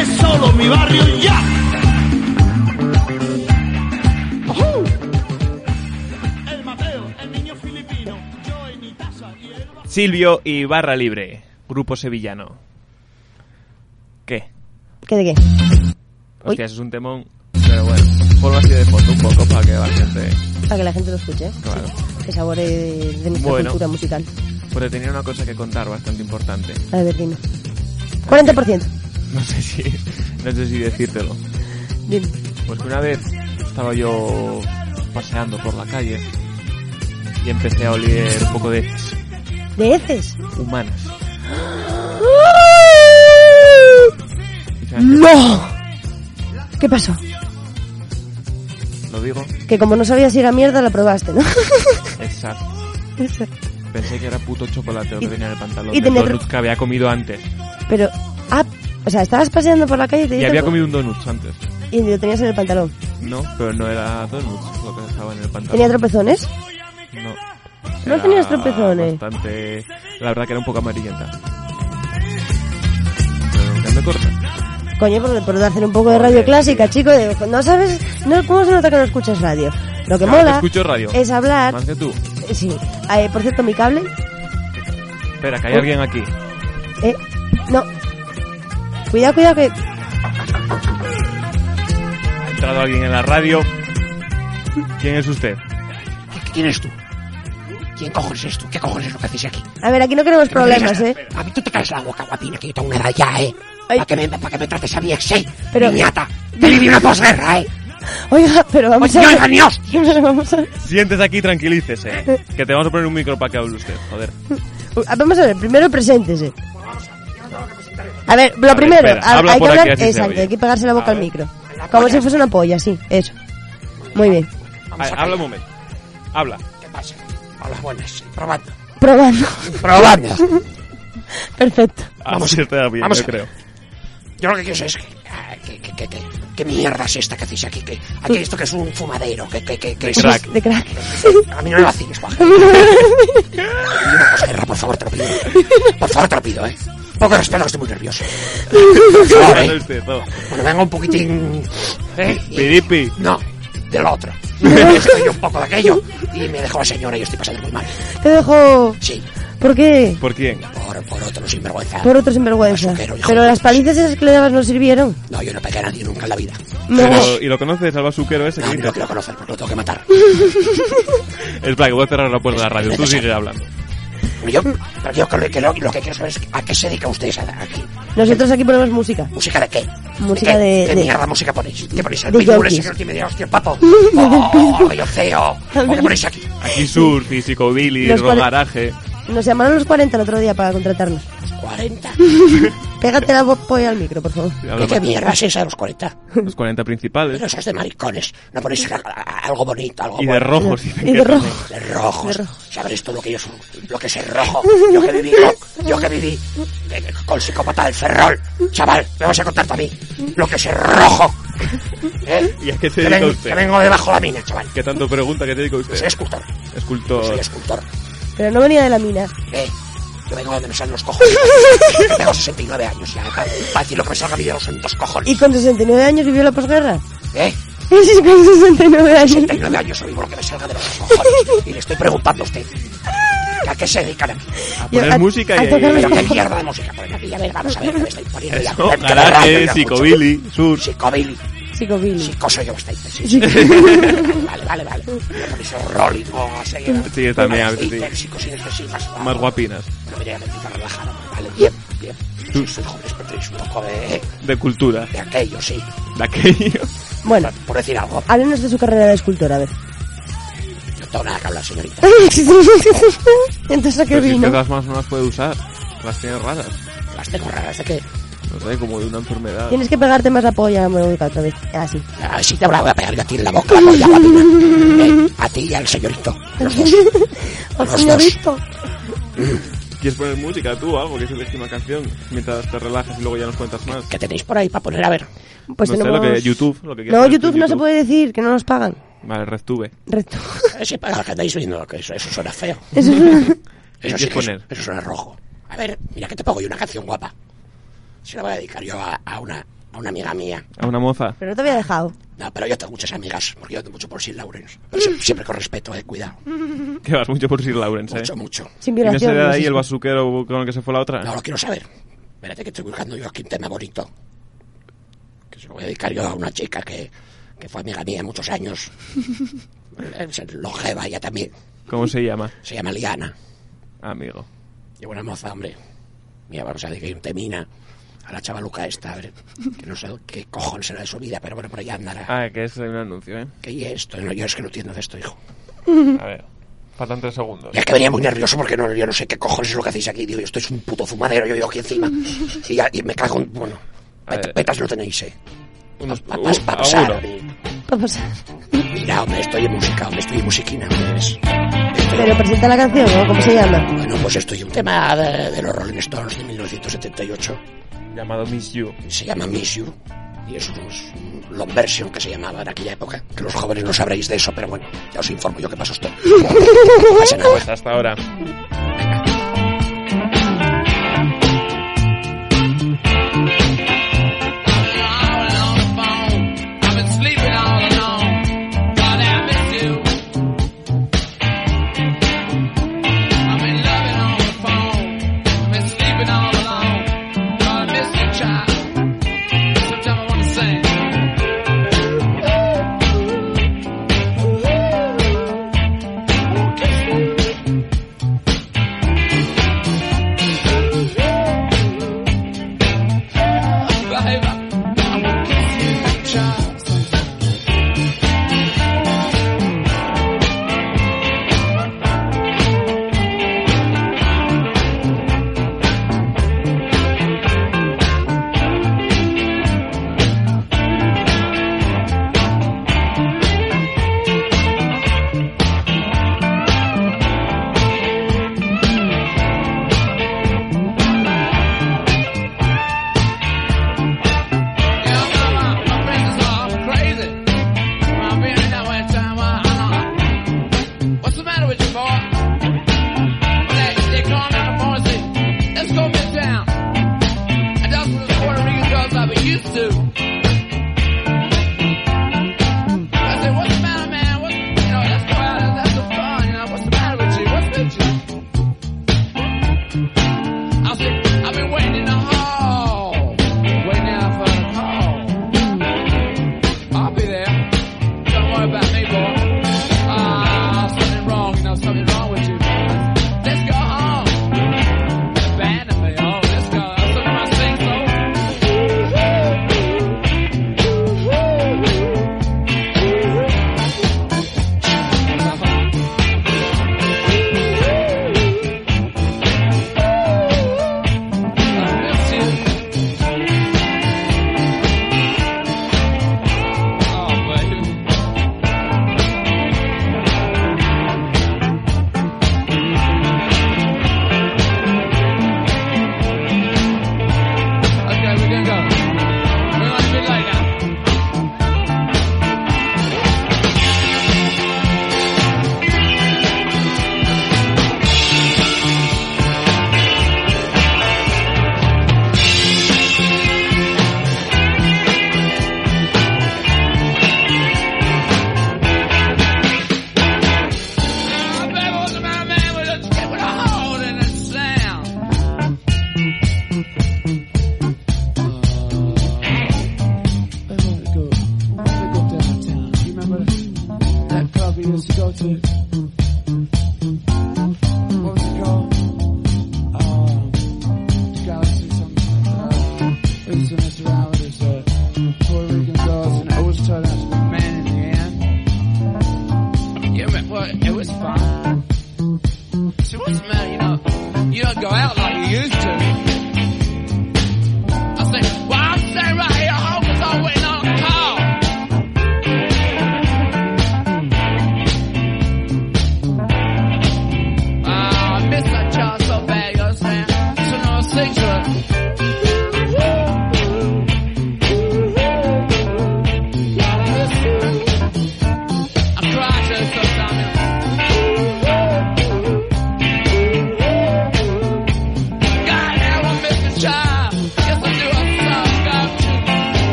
Es solo mi barrio ya. Silvio y Barra Libre, grupo sevillano. ¿Qué? ¿Qué de qué? Hostia, eso es un temón. Pero bueno, ponlo así de fondo un poco para que la gente. Para que la gente lo escuche. Claro. Que sabore de, de nuestra Bueno. cultura musical. Porque tenía una cosa que contar bastante importante. A ver, dime. 40%. No sé si. No sé si decírtelo. Dime. Pues que una vez estaba yo paseando por la calle y empecé a oler un poco de ¿De heces? Humanas. ¡No! ¿Qué pasó? Lo digo. Que como no sabías si era mierda, la probaste, ¿no? Exacto. Exacto. Pensé que era puto chocolate lo que tenía en el pantalón. Y tenía donut que había comido antes. Pero, ah, o sea, estabas paseando por la calle y te Y había comido un donut antes. ¿Y lo tenías en el pantalón? No, pero no era donut lo que estaba en el pantalón. ¿Tenía tropezones? No. No Era tenías tropezones. Bastante... La verdad que era un poco amarillenta. Pero que me corta. Coño, por, por hacer un poco de radio clásica, chico. de- no sabes, no, ¿cómo se nota que no escuchas radio? Lo que Claro, mola escucho radio. es hablar. Más que tú. eh, Sí. Eh, por cierto, mi cable. Espera, que hay alguien aquí. Eh, no. Cuidado, cuidado que. Ha entrado alguien en la radio. ¿Quién es usted? ¿Quién eres tú? ¿Quién cojones eres tú? ¿Qué cojones es lo que haces aquí? A ver, aquí no queremos problemas, ¿eh? A mí tú te caes la boca, guapina, que yo tengo una edad ya, ¿eh? Para que, me, pa' que me trates a mí así, Pero- niñata. Que viví una posguerra, ¿eh? Oiga, pero vamos Oye, a oiga, vamos a ver. Siéntese aquí y tranquilícese. Que te vamos a poner un micro para que hable usted, joder. Ah, Vamos a ver, primero preséntese. A ver, lo ver, primero, espera, a- habla hay que por aquí, hablar, se exacto, hay que pegarse la boca A al ver. micro. Como si fuese una polla, sí, eso. Muy bien. A ver, habla un momento. Habla. ¿Qué pasa? Hola, buenas. sí, Probando. Probando. Probando. Perfecto. Vamos a estar bien, Vamos yo a creo. Yo lo que quiero es... ah, ¿Qué, qué, qué, qué, qué mierda es esta que hacéis aquí? ¿Qué, aquí esto que es un fumadero? ¿Qué, qué, qué, qué De es? crack. De crack. A mí no me vaciles, Juan. Una posguerra, por favor, te lo pido. Por favor, te lo pido, ¿eh? Poco respeto, que estoy muy nervioso. Por favor, ¿eh? todo. Bueno, vengo un poquitín... ¿eh? Piripi. No, del otro. Estoy un poco de aquello y me dejó la señora y yo estoy pasando muy mal. Te dejo. Sí, ¿Por qué? ¿Por quién? por, por otro sinvergüenza. Por otro sinvergüenza. Pero de las palizas esas que le dabas no sirvieron. No, yo no pegué a nadie nunca en la vida. No. Pero- ¿Y lo conoces al basuquero ese? No, que dice? lo quiero conocer porque lo tengo que matar. Es que voy a cerrar la puerta de la radio. Tú sigue hablando. Yo, pero yo creo que lo, lo que quiero saber es a qué se dedican ustedes aquí. Nosotros aquí ponemos música. ¿Música de qué? Música qué? de- ¿Qué de- mierda música ponéis? ¿Qué ponéis? ¿El de pitbull ese que tiene media hostia papo? ¡Oh, bello feo! ¿O qué ponéis aquí? Aquí surf psicobilly, Los cual- rogaraje. Nos llamaron los 40 el otro día para contratarnos. 40. Pégate la polla al micro, por favor. ¿Qué, qué mierda es esa de los 40? Los 40 principales. Pero eso es de maricones. No ponéis algo bonito, algo Y de rojos. Y que de. De rojos. De rojo. Sabréis todo lo que yo soy, lo que es el rojo. Yo que viví, yo, yo que viví eh, con el psicópata del Ferrol. Chaval, me vas a contar a mí lo que es el rojo. ¿Eh? ¿Y a qué se Que, dedica ven- usted? que vengo debajo la mina, chaval. ¿Qué tanto pregunta que te dedica Soy usted? escultor. Escultor. Soy escultor. Pero no venía de la mina. ¿Eh? Yo vengo donde me salen los cojones. Que tengo 69 años ya. Para decir lo que me salga a mí de los santos cojones. ¿Y con 69 años vivió la posguerra? ¿Eh? Con 69 años. 69 años vivo lo que me salga de los cojones. Y le estoy preguntando a usted. ¿que ¿A qué se dedican aquí? A poner a- música a y... tocar Pero la- qué mierda de música ponen aquí. A ver, vamos a ver, me estáis poniendo ya. Eso, rayo garaje, ya psicobilly, mucho. Psicobilly. Psicobilly. Psicoso yo estáis. Sí, Sí. Vale, vale, vale. Me ponéis el rolling o así. Sí, también, a veces sí. Tóxicos, inexpresivas. Más guapinas. No me digan mentira relajada. Vale, bien, bien. Sí, soy jóvenes, pero tenéis un poco de, De cultura. de aquello, sí. De aquello. Bueno, Por decir algo. háblenos de su carrera de escultor, a ver. No tengo nada que hablar, señorita. Entonces, ¿a qué Pero si es que vino? las más no las puede usar. Las tiene raras. Las tengo raras de que... No sé, como de una enfermedad. Tienes que pegarte más la polla, me voy otra vez. Así. A ver si te la voy a pegar yo a ti en la boca, la polla. Eh, A ti y al señorito. Los dos. ¡Oh, Los señorito! ¿Quieres poner música tú o algo? ¿Quieres elegir una canción? Mientras te relajas y luego ya nos cuentas más. ¿Qué tenéis por ahí para poner? A ver. Pues no sé, tenemos... lo que YouTube. Lo que quieras No, YouTube no se puede decir, que no nos pagan. Vale, RedTube. Reto. Eh, sí, para que andáis viendo que eso, eso suena feo. Eso es- Eso sí poner? Eso, eso suena rojo. A ver, mira que te pongo yo una canción guapa. Se la voy a dedicar yo a, a una, a una amiga mía. A una moza. Pero no te había dejado. No, pero yo tengo muchas amigas, porque yo tengo mucho por Sin Lawrence. Pero siempre, siempre con respeto, eh, cuidado. Que vas mucho por Sir Lawrence, ¿eh? Mucho, mucho. Sin ¿Y no violación. de no ahí el basuquero con el que se fue la otra? No lo quiero saber. Espérate que estoy buscando yo aquí un tema bonito. Que se lo voy a dedicar yo a una chica que, que fue amiga mía muchos años. Es longeva ella también. ¿Cómo se llama? Se llama Liana. Amigo. Y buena moza, hombre. Mira, vamos a dedicar un temina a la chavaluca esta, a ver, que no sé qué cojones será de su vida, pero bueno, por allá andará. Ah, que es un anuncio, ¿eh? ¿Qué y esto? No, yo es que no entiendo de esto, hijo. A ver. Faltan tres segundos. Y es que venía muy nervioso porque no, yo no sé qué cojones es lo que hacéis aquí. Digo, yo estoy un puto fumadero, yo vivo aquí encima. Y, ya, y me cago en... Bueno, ver. Petas no tenéis, ¿eh? Unos, Pa- pa- pa- pasar. a- Mira, hombre, estoy en música, hombre, estoy en musiquina, hombre. es- estoy- Pero presenta la canción, ¿no? ¿Cómo se llama? Bueno, pues estoy un tema de, de los Rolling Stones de 1978. Llamado Miss You. Se llama Miss You. Y es un, es un long version que se llamaba en aquella época. Que los jóvenes no sabréis de eso, pero bueno, ya os informo yo qué pasó esto. No pasa nada. Pues hasta ahora.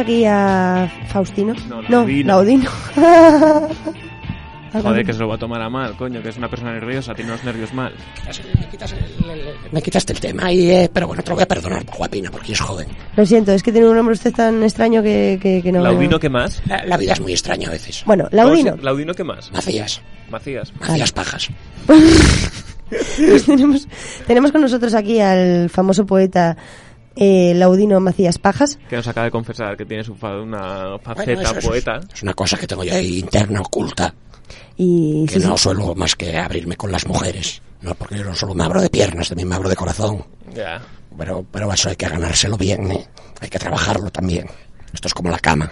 Aquí a Faustino. No, No, Laudino. Joder, que se lo va a tomar a mal, coño, que es una persona nerviosa, tiene los nervios mal. Me, quitas el- el- el- me quitaste el tema, y, eh, pero bueno, te lo voy a perdonar, guapina, porque es joven. Lo siento, es que tiene un nombre usted tan extraño que, que, que no... Laudino, ¿qué más? La, la vida es muy extraña a veces. Bueno, Laudino. Laudino, ¿qué más? Macías, Macías. Macías Pajas. Pues tenemos, tenemos con nosotros aquí al famoso poeta eh, Laudino Macías Pajas. Que nos acaba de confesar que tiene su fa- una Bueno, faceta eso es- poeta. Es una cosa que tengo yo ahí interna, oculta, Y que sí, no sí. suelo más que abrirme con las mujeres. No, porque yo no solo me abro de piernas, también me abro de corazón. Ya. Pero, pero eso hay que ganárselo bien, ¿eh? Hay que trabajarlo también. Esto es como la cama.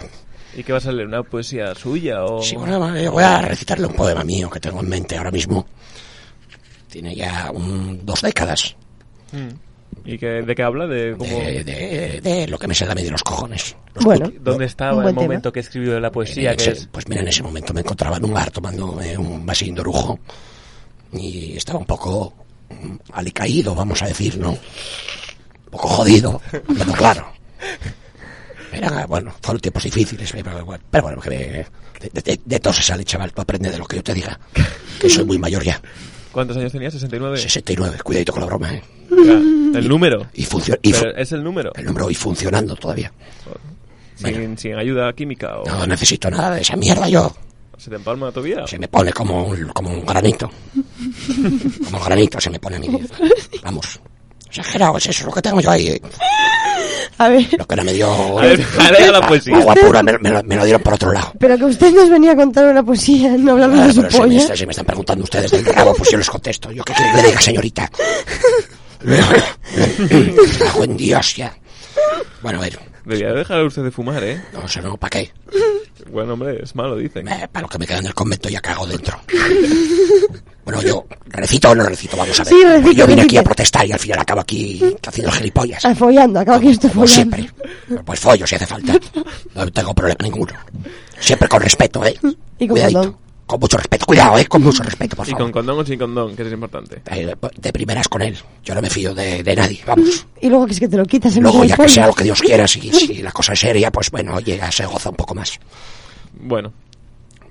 ¿Y qué vas a leer? ¿Una poesía suya o...? Sí, bueno, yo voy a recitarle un poema mío que tengo en mente ahora mismo. Tiene ya un- dos décadas Mm. ¿Y qué, de qué habla? ¿De cómo...? de, de- de lo que me sale a mí de los cojones. Los Bueno, ¿Dónde estaba el tema. momento que escribió la poesía? Eh, Que es... Pues mira, en ese momento me encontraba en un bar tomándome un vasín de orujo y estaba un poco mm, alicaído, vamos a decir, ¿no? Un poco jodido, pero claro. Era, bueno, fueron tiempos difíciles, pero bueno, pero bueno, que de, de- de- de todo se sale, chaval, tú aprende de lo que yo te diga, que soy muy mayor ya, ¿Cuántos años tenía? ¿69? 69, cuidadito con la broma, ¿eh? ¿El número? Y, y ¿Es el número? el número y funcionando todavía. Sin, sin ayuda química o No necesito nada de esa mierda yo. se te empalma tobilla. Se me pone como un, como un granito. Como un granito se me pone a mí. Vamos. Exagerado, es eso lo que tengo yo ahí. eh. A ver, Lo que no me dio... A ver, la poesía. Agua pura me, me lo- me lo dieron por otro lado. pero que usted nos venía a contar una poesía, no hablamos Ah, de su pero si me, polla. está- si me están preguntando ustedes del rabo, pues yo les contesto. ¿Yo qué quiere que le diga, señorita? Cago en Dios, ya. Bueno, a ver. Debería dejar a usted de fumar, ¿eh? No sé, no, ¿para qué? Bueno, hombre, es malo, dicen. Eh, para lo que me queda en el convento ya cago dentro. Bueno, yo recito o no recito, vamos a ver. Sí, yo vine aquí a protestar y al final acabo aquí haciendo gilipollas. Ah, follando, acaba que estoy follando. siempre. Pues follo si hace falta. No tengo problema ninguno. Siempre con respeto, ¿eh? Y con Cuidadito. Con mucho respeto. Cuidado, ¿eh? Con mucho respeto, por ¿Y favor. con condón o sin condón? Que es importante. Eh, De primeras con él. Yo no me fío de, de nadie, vamos. Y luego que es que te lo quitas en Luego, ya que sea lo que Dios quiera, si, si la cosa es seria, pues bueno, oye, ya se goza un poco más. Bueno,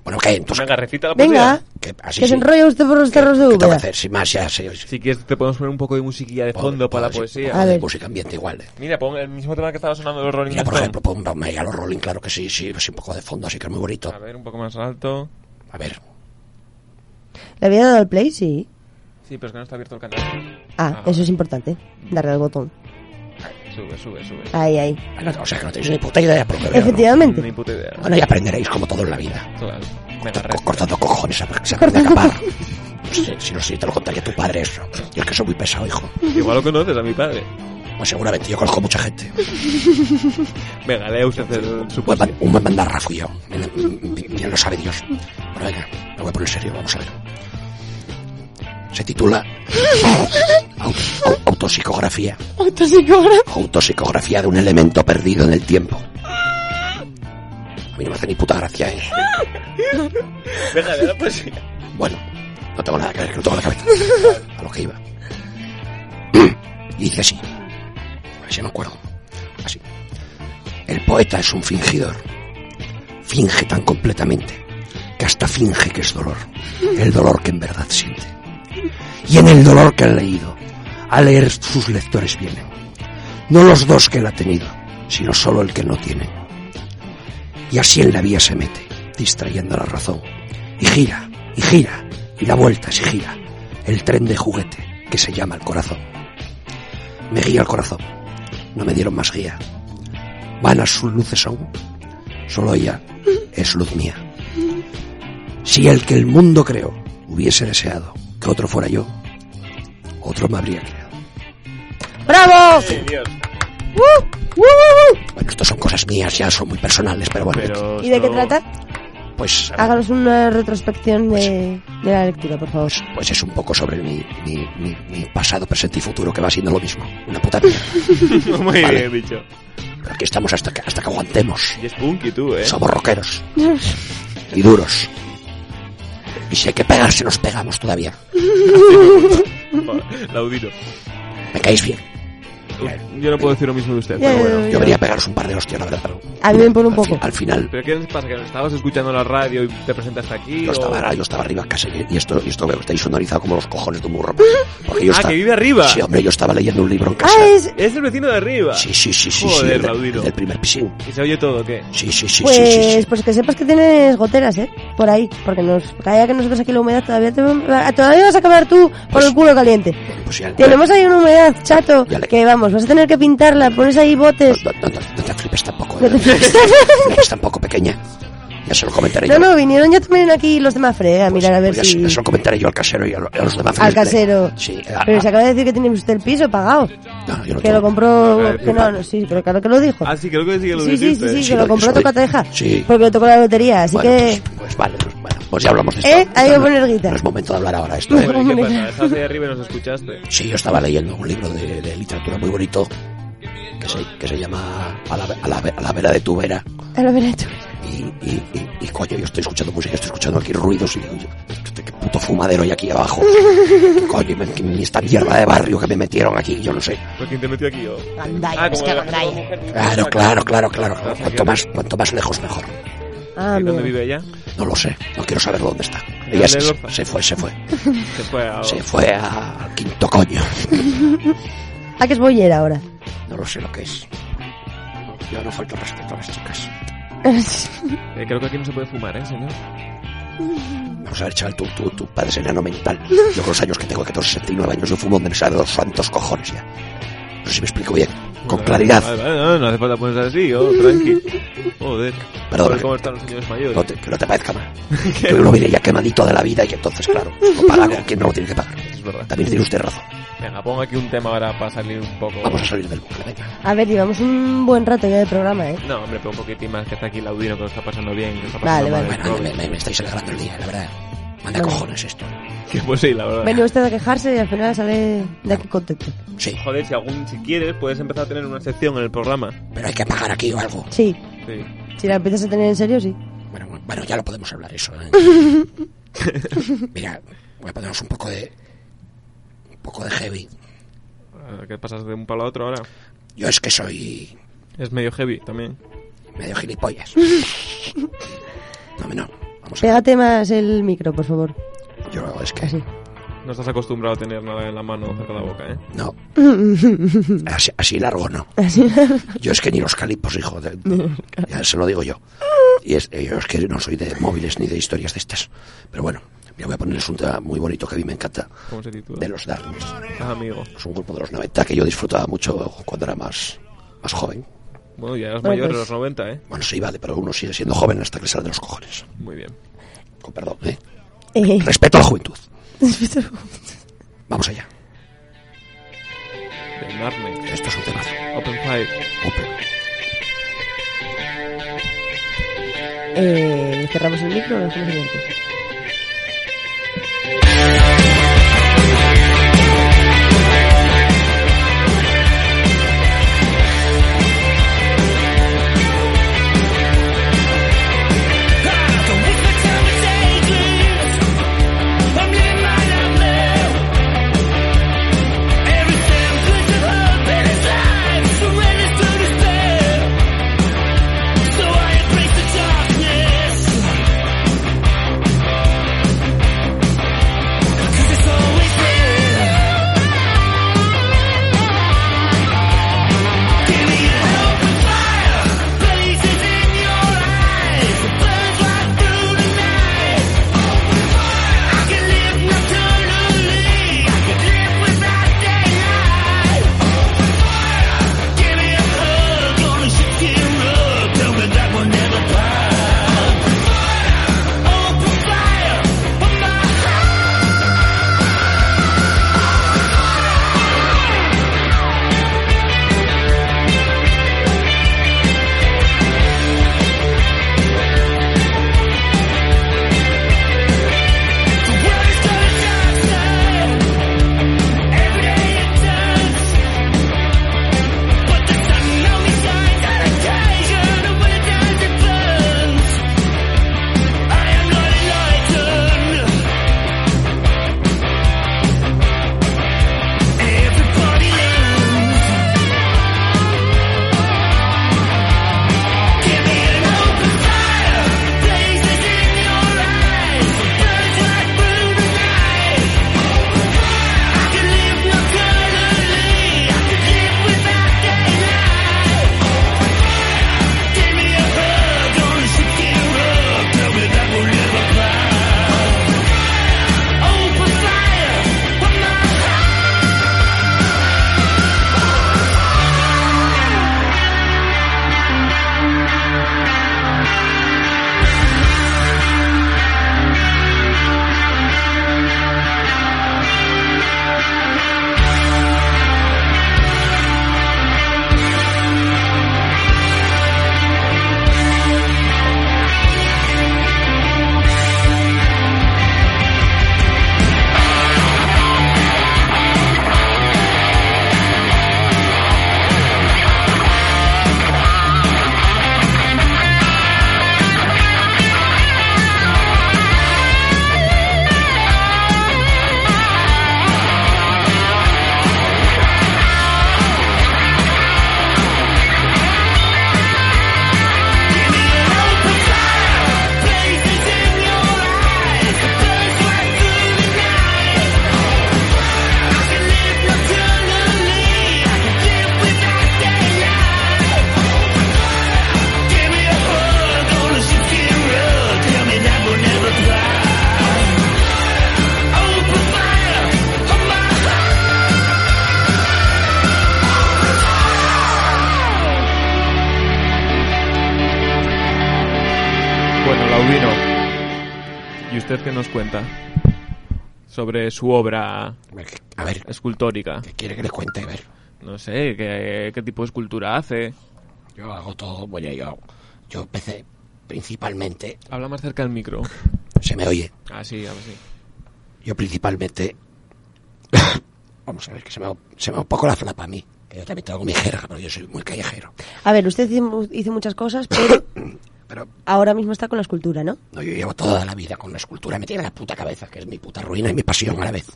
Bueno, ¿qué? Entonces, venga, recita la Venga, que así que se sí. enrolla usted por los cerros de ¿Qué tengo que Úbeda. hacer? Sin más, ya sé. Si quieres, te podemos poner un poco de musiquilla de fondo para la poesía. A ver. Música ambiente igual. ¿eh? Mira, pon el mismo tema que estaba sonando de los Rolling Mira, por ejemplo, ponme a los Rolling, claro que sí, sí, sí, un poco de fondo, así que es muy bonito. A ver, un poco más alto. A ver, ¿Le había dado al play? Sí. Sí, pero es que no está abierto el canal. Ah, eso es importante. Darle al botón. Sube, sube, sube. Ahí, ahí. bueno, o sea que no tenéis ni puta idea por lo que veo, ¿no? Efectivamente. Ni puta idea. Bueno, ya aprenderéis como todo en la vida. Claro. Mega Co- cortando cojones, a- se aprende a capar. Si, si no sé, te lo contaría tu padre eso. Yo es que soy muy pesado, hijo. Igual lo conoces a mi padre. Pues seguramente, yo conozco mucha gente. Venga, lea usted el, su Un buen, poesía. un buen mandarra fui yo. Bien, lo sabe Dios. Bueno, venga, me voy a poner serio, vamos a ver. Se titula Au- au- Autopsicografía. Autopsicógrafo. Autopsicografía de un elemento perdido en el tiempo. A mí no me hace ni puta gracia, ¿eh? Venga, la poesía. Bueno, no tengo nada que ver, que no tengo la cabeza. A lo que iba. Y dice así. Si me acuerdo. Así. El poeta es un fingidor. Finge tan completamente que hasta finge que es dolor. El dolor que en verdad siente. Y en el dolor que ha leído, a leer sus lectores vienen. No los dos que él ha tenido, sino solo el que no tiene. Y así en la vía se mete, distrayendo la razón. Y gira, y gira, y da vueltas y gira. El tren de juguete que se llama el corazón. Me guía el corazón. No me dieron más guía. Vanas sus luces son. Solo ella es luz mía. Si el que el mundo creó hubiese deseado que otro fuera yo, otro me habría creado. ¡Bravo! Sí, Dios. ¡Uh! ¡Uh! ¡Uh! Bueno, esto son cosas mías, ya son muy personales, pero bueno, Pero ¿Y de qué trata? Pues, Háganos una retrospección de, de la lectura, por favor. pues es un poco sobre mi, mi, mi, mi pasado, presente y futuro, que va siendo lo mismo. Una puta mierda. Muy Vale. bien dicho. Pero aquí estamos hasta que, hasta que aguantemos. Y es punky tú, ¿eh? Somos rockeros. Y duros. Y si hay que pegarse, nos pegamos todavía. Laudino. Me caéis bien. Yo no puedo decir lo mismo de usted, pero bueno. Yo venía a pegaros un par de hostias, la verdad. A mí me pone un poco. al final, ¿Pero qué pasa? ¿Que estabas escuchando la radio y te presentaste aquí? yo o- estaba, yo estaba arriba casi, y esto, y esto veo que estáis sonorizado como los cojones de un burro. Porque yo Ah, estaba, que vive arriba. Sí, hombre, yo estaba leyendo un libro en casa. Ah, es... Es el vecino de arriba. Sí, sí, sí, sí, sí, Joder, el, del primer pisín. ¿Y se oye todo qué? Sí, sí, sí, Pues, sí, sí, sí. pues que sepas que tienes goteras, ¿eh? Por ahí. Porque nos caía que nosotros aquí la humedad todavía te, todavía vas a acabar tú por el culo caliente. Pues ya, Tenemos ahí una humedad, chato, Ya le- que vamos, vas a tener que pintarla, pones ahí botes. No, no, no, no te flipes tampoco. No eh. te flipes. flipes tampoco, pequeña. Ya se lo comentaré No, yo. no, vinieron ya también aquí los de Mafre, eh, a Pues- mirar a ver pues ya, si... ya se lo comentaré yo al casero y a, lo- a los demás. Al casero. Sí, a- Pero se acaba de decir que tiene usted el piso pagado. no, yo no Que tengo- lo compró... Eh, Que no, no, sí, pero claro que lo dijo. Ah, sí, creo que sí que lo Sí, sí, sí, sí, Sí, que lo lo- compró eso- Tocateja. sí. Porque le tocó la lotería, así bueno, que... pues, pues vale, pues, bueno, pues ya hablamos de esto. Eh, hay que No, poner guita. No es momento de hablar ahora de esto. ¿eh? Bueno, ¿y qué Hombre. pasa? Estás ahí arriba y nos escuchaste. Sí, yo estaba leyendo un libro de, de literatura muy bonito que se, que se llama a la, a, la, a la vera de tu vera. A lo veré tú. Y, y, y, y, coño, yo estoy escuchando música, estoy escuchando aquí ruidos y digo, yo, qué puto fumadero hay aquí abajo. coño, y esta mierda de barrio que me metieron aquí, yo no sé. ¿Pero quién te metió aquí yo? Gandaya, Ah, es que Gandaya. Claro, claro, claro, claro. Ah, Cuanto más, cuanto más lejos mejor. Ah, ¿Y dónde vive ella? No lo sé, no quiero saber dónde está. ¿En Ella el se, se fue, se fue. Se fue a... Se fue a- quinto coño. Ah, que es bollera ahora. No lo sé lo que es. Yo no falto respeto a las chicas. Eh, creo que aquí no se puede fumar, ¿eh, señor? Vamos a ver, chaval, tú, tú, tú padres enano mental. Yo con los años que tengo, que tengo 69 años, yo fumo donde me sale los santos cojones ya. No sé si me explico bien. Con claridad. vale, vale, no, no hace falta ponerse así, oh, tranqui. Joder. Joder, ¿Cómo están los señores mayores? No te- que no te parezca mal. Que uno viene ya quemadito de la vida y entonces, claro, no paga con quien no lo tiene que pagar. Es verdad. También tiene usted razón. Venga, pongo aquí un tema ahora para salir un poco... Vamos a salir del bucle, venga. A ver, llevamos un buen rato ya de programa, ¿eh? No, hombre, pero un poquitín más que está aquí Laudino, que lo está pasando bien, que lo está Vale, pasando vale. mal el Bueno, me, me- me estáis alegrando el día, la verdad. Manda Vale. cojones esto. Que pues sí, la verdad. Venía usted a quejarse y al final sale de aquí contento. Sí, Joder, si algún, si quieres, puedes empezar a tener una sección en el programa. pero hay que pagar aquí o algo. Sí, Sí. si la empiezas a tener en serio, sí. Bueno, bueno, ya lo podemos hablar eso. ¿eh? Mira, voy a ponernos un poco de... Un poco de heavy. Ah, ¿Qué pasas de un palo a otro ahora? Yo es que soy Es medio heavy también. medio gilipollas. No, no, vamos a Pégate más el micro, por favor. Yo es que... Así. No estás acostumbrado a tener nada en la mano cerca de la boca, ¿eh? No. Así, así largo no. Yo es que ni los calipos, hijo. de- ya se lo digo yo. Y es, eh, yo es que no soy de móviles ni de historias de estas. Pero bueno, ya voy a ponerles un tema muy bonito que a mí me encanta. ¿Cómo se titula? De los Darkness. Ah, amigo. Es un grupo de los 90 que yo disfrutaba mucho cuando era más, más joven. Bueno, ya eras Bueno, mayor de pues- los 90, ¿eh? Bueno, sí, vale, pero uno sigue siendo joven hasta que le sale de los cojones. Muy bien. Con perdón, ¿eh? Eh, Respeto a la juventud. Vamos allá. De Narne. Esto es un tema. Open Fire. eh, cerramos el micro o lo dejamos abierto. Sobre su obra A ver, escultórica. ¿qué quiere que le cuente? A ver, No sé, ¿qué, qué tipo de escultura hace? yo hago todo, bueno, yo, yo empecé principalmente, Habla más cerca del micro. se me oye, Ah, sí, ahora sí. yo principalmente, vamos a ver, que se me, se me va un poco la flapa a mí, que yo también tengo mi jerga, pero yo soy muy callejero. A ver, usted hizo, hizo muchas cosas, pero Pero ahora mismo está con la escultura, ¿no? no, yo llevo toda la vida con la escultura metida en la puta cabeza, que es mi puta ruina y mi pasión a la vez.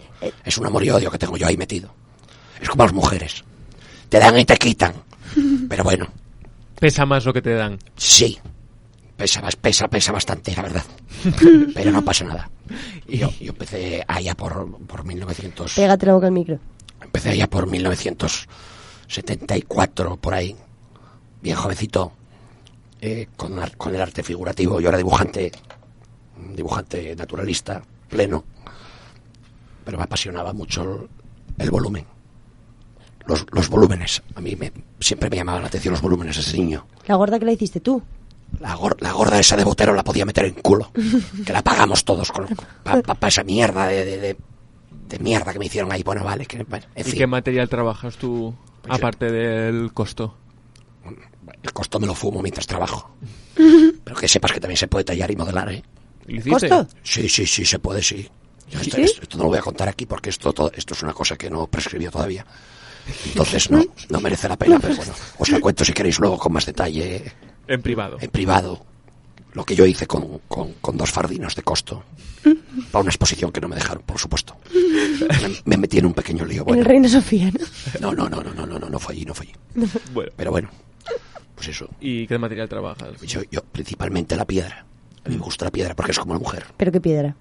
Es un amor y odio que tengo yo ahí metido. Es como las mujeres. Te dan y te quitan. Pero bueno, Pesa más lo que te dan. sí. Pesa, pesa, pesa bastante, la verdad. Pero no pasa nada. Y yo, yo empecé allá por, por 1900... Pégate la boca al micro. Empecé allá por 1974, por ahí. Bien jovencito. Eh, con, ar- con el arte figurativo. Yo era dibujante. Dibujante naturalista, pleno. Pero me apasionaba mucho el, el volumen. Los, los volúmenes. A mí me, siempre me llamaban la atención los volúmenes ese niño. La gorda que la hiciste tú. La, gor- la gorda esa de botero la podía meter en culo. Que la pagamos todos con para esa mierda de, de, de- de mierda que me hicieron ahí. Bueno, vale. Que, bueno, en ¿Y fin. qué material trabajas tú, Pues aparte del costo? El costo me lo fumo mientras trabajo. Pero que sepas que también se puede tallar y modelar, ¿eh? ¿Lo hiciste? ¿Costo? Sí, sí, sí, se puede, sí. Yo esto, ¿Sí? esto- esto no lo voy a contar aquí porque esto, todo- esto es una cosa que no prescribió todavía. Entonces no, no merece la pena, pero bueno, os la cuento si queréis luego con más detalle En privado. en privado. Lo que yo hice con, con- con dos fardinos de costo. Para una exposición que no me dejaron, por supuesto. Me, me metí en un pequeño lío. En Bueno, el Reina Sofía, ¿no? no, no, no, no, no, no, no, no fue allí, no fue allí. Bueno. Pero bueno, pues eso. ¿Y qué material trabajas? Yo, yo principalmente la piedra. A mí me gusta la piedra porque es como la mujer. Pero qué piedra.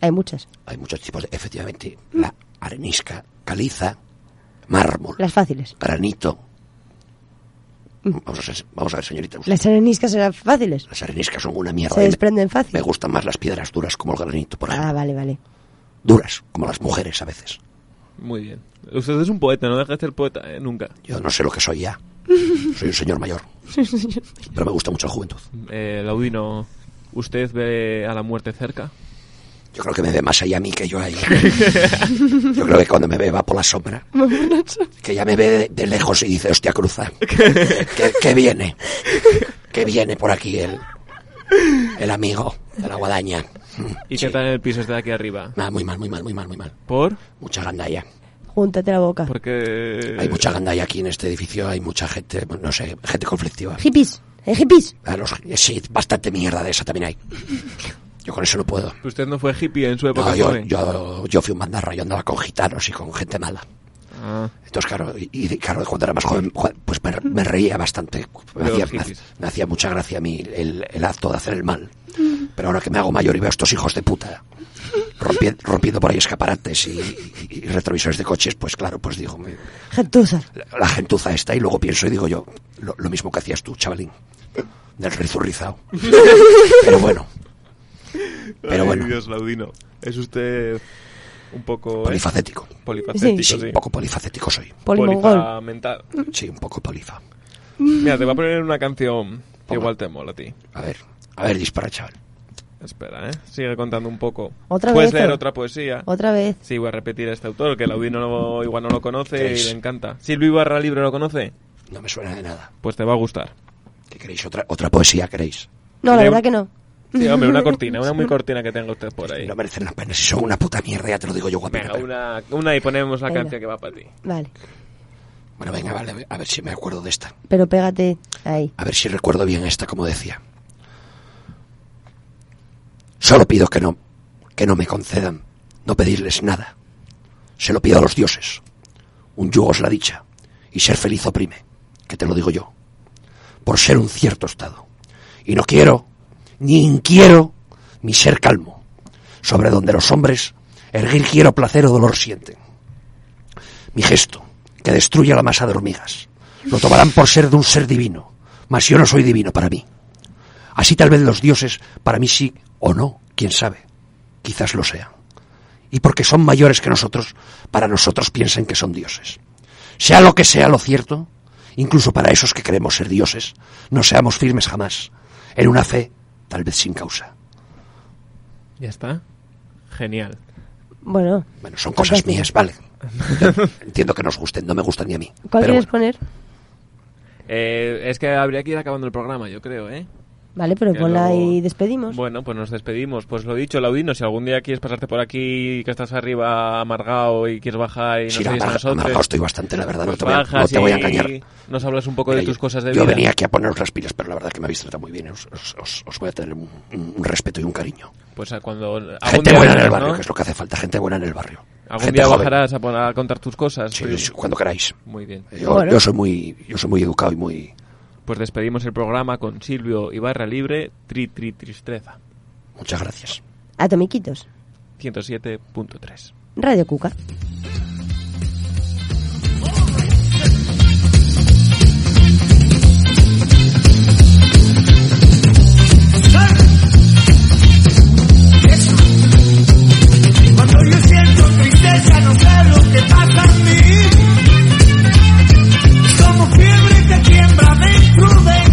Hay muchas. Hay muchos tipos de, efectivamente, la arenisca, caliza, mármol, Las fáciles. granito. Vamos a, ver, vamos a ver, señorita. usted- Las areniscas eran fáciles. Las areniscas son una mierda. Se desprenden fácil. Me gustan más las piedras duras como el granito, por ejemplo. Ah, vale, vale. Duras, como las mujeres a veces. Muy bien. Usted es un poeta, no deja de ser poeta, ¿eh? Nunca. Yo no sé lo que soy ya. Soy un señor mayor. Pero me gusta mucho la juventud. Eh, Laudino, ¿usted ve a la muerte cerca? Yo creo que me ve más allá a mí que yo a ella. Yo creo que cuando me ve va por la sombra. Que ya me ve de, de lejos y dice, hostia, cruza. ¿Qué, qué viene? ¿Qué viene por aquí el, el amigo de la guadaña? ¿Y sí. qué tal el piso este de aquí arriba? Nada, muy mal, muy mal, muy mal, muy mal. ¿Por? Mucha gandalla. Júntate la boca. Porque... Hay mucha gandalla aquí en este edificio, hay mucha gente, no sé, gente conflictiva. Hippies. ¿Eh, hippies? A los- sí, bastante mierda de esa también hay. Yo con eso no puedo. ¿Usted no fue hippie en su época No, yo, yo, yo fui un bandarra, yo andaba con gitanos y con gente mala. Ah, Entonces, claro, y, y, claro, cuando era más joven, jo- pues me, me reía bastante. Me hacía, me me hacía mucha gracia a mí el, el acto de hacer el mal. Pero ahora que me hago mayor y veo a estos hijos de puta rompi- rompiendo por ahí escaparates y, y- y retrovisores de coches, pues claro, pues digo, me- Gentuza. la, la gentuza está y luego pienso y digo yo, lo, lo mismo que hacías tú, chavalín, del rizo rizado. Pero bueno, Pero Ay, bueno. Dios, Laudino. Es usted un poco... polifacético. Polifacético, Sí, sí. un poco polifacético soy. Polifa mental. Sí, un poco polifa. Mira, te voy a poner una canción que Ponga. igual te mola a ti. A ver, a ver, dispara, chaval. Espera, ¿eh? Sigue contando un poco. ¿Otra ¿Puedes vez, leer o? otra poesía? Otra vez. Sí, voy a repetir a este autor, que el Laudino no- igual no lo conoce y le encanta. Silvio Ibarra Libre lo conoce, No me suena de nada. pues te va a gustar. ¿Qué queréis? ¿Otra, otra poesía queréis? No, la verdad que no. Sí, hombre, una cortina, una muy cortina que tenga usted por ahí. No merecen la pena. Si son una puta mierda, ya te lo digo yo, guapina. Venga, una, una y ponemos la Venga. canción que va para ti. Vale. Bueno, venga, vale, a ver si me acuerdo de esta. Pero pégate ahí. A ver si recuerdo bien esta, como decía. Solo pido que no, que no me concedan, no pedirles nada. Se lo pido a los dioses. Un yugo es la dicha, y ser feliz oprime, que te lo digo yo. Por ser un cierto estado. Y no quiero, ni inquiero, mi ser calmo, sobre donde los hombres erguir quiero placer o dolor sienten. Mi gesto, que destruye la masa de hormigas, lo tomarán por ser de un ser divino, mas yo no soy divino para mí. Así tal vez los dioses para mí sí o no, quién sabe, quizás lo sean. Y porque son mayores que nosotros, para nosotros piensen que son dioses. Sea lo que sea lo cierto, incluso para esos que creemos ser dioses, no seamos firmes jamás, en una fe tal vez sin causa. Ya está. Genial. Bueno, Bueno, son cosas Fantástico. mías, vale. Entiendo que nos gusten, no me gustan ni a mí. ¿cuál Pero quieres bueno, poner? Eh, es que habría que ir acabando el programa, yo creo, ¿eh? Vale, pero ponla luego- y despedimos. Bueno, pues nos despedimos. Pues lo dicho, Laudino, si algún día quieres pasarte por aquí, que estás arriba amargado y quieres bajar y nos sí, a amarga- nosotros, amargado estoy bastante, la verdad, no pues te, voy a, no te voy a engañar. Nos hablas un poco Mira, de tus yo- cosas de yo vida. venía aquí a poneros las pilas, pero la verdad que me habéis tratado muy bien. Os, os- os- voy a tener un, un respeto y un cariño. Pues a cuando... Gente buena en el barrio, ¿no? que es lo que hace falta. Gente buena en el barrio. Algún Gente día joven. bajarás a, poner- a contar tus cosas. Sí, Pues- sí, cuando queráis. Muy bien. Yo, Bueno. yo soy muy yo soy muy educado y muy... Pues despedimos el programa con Silvio y Barra Libre, Tri Tri Tristeza, Muchas gracias. Atomiquitos. 107.3. Radio Cuca. Cuando yo siento tristeza no sé lo que pasa en mí. Como fiebre que tiembla dentro,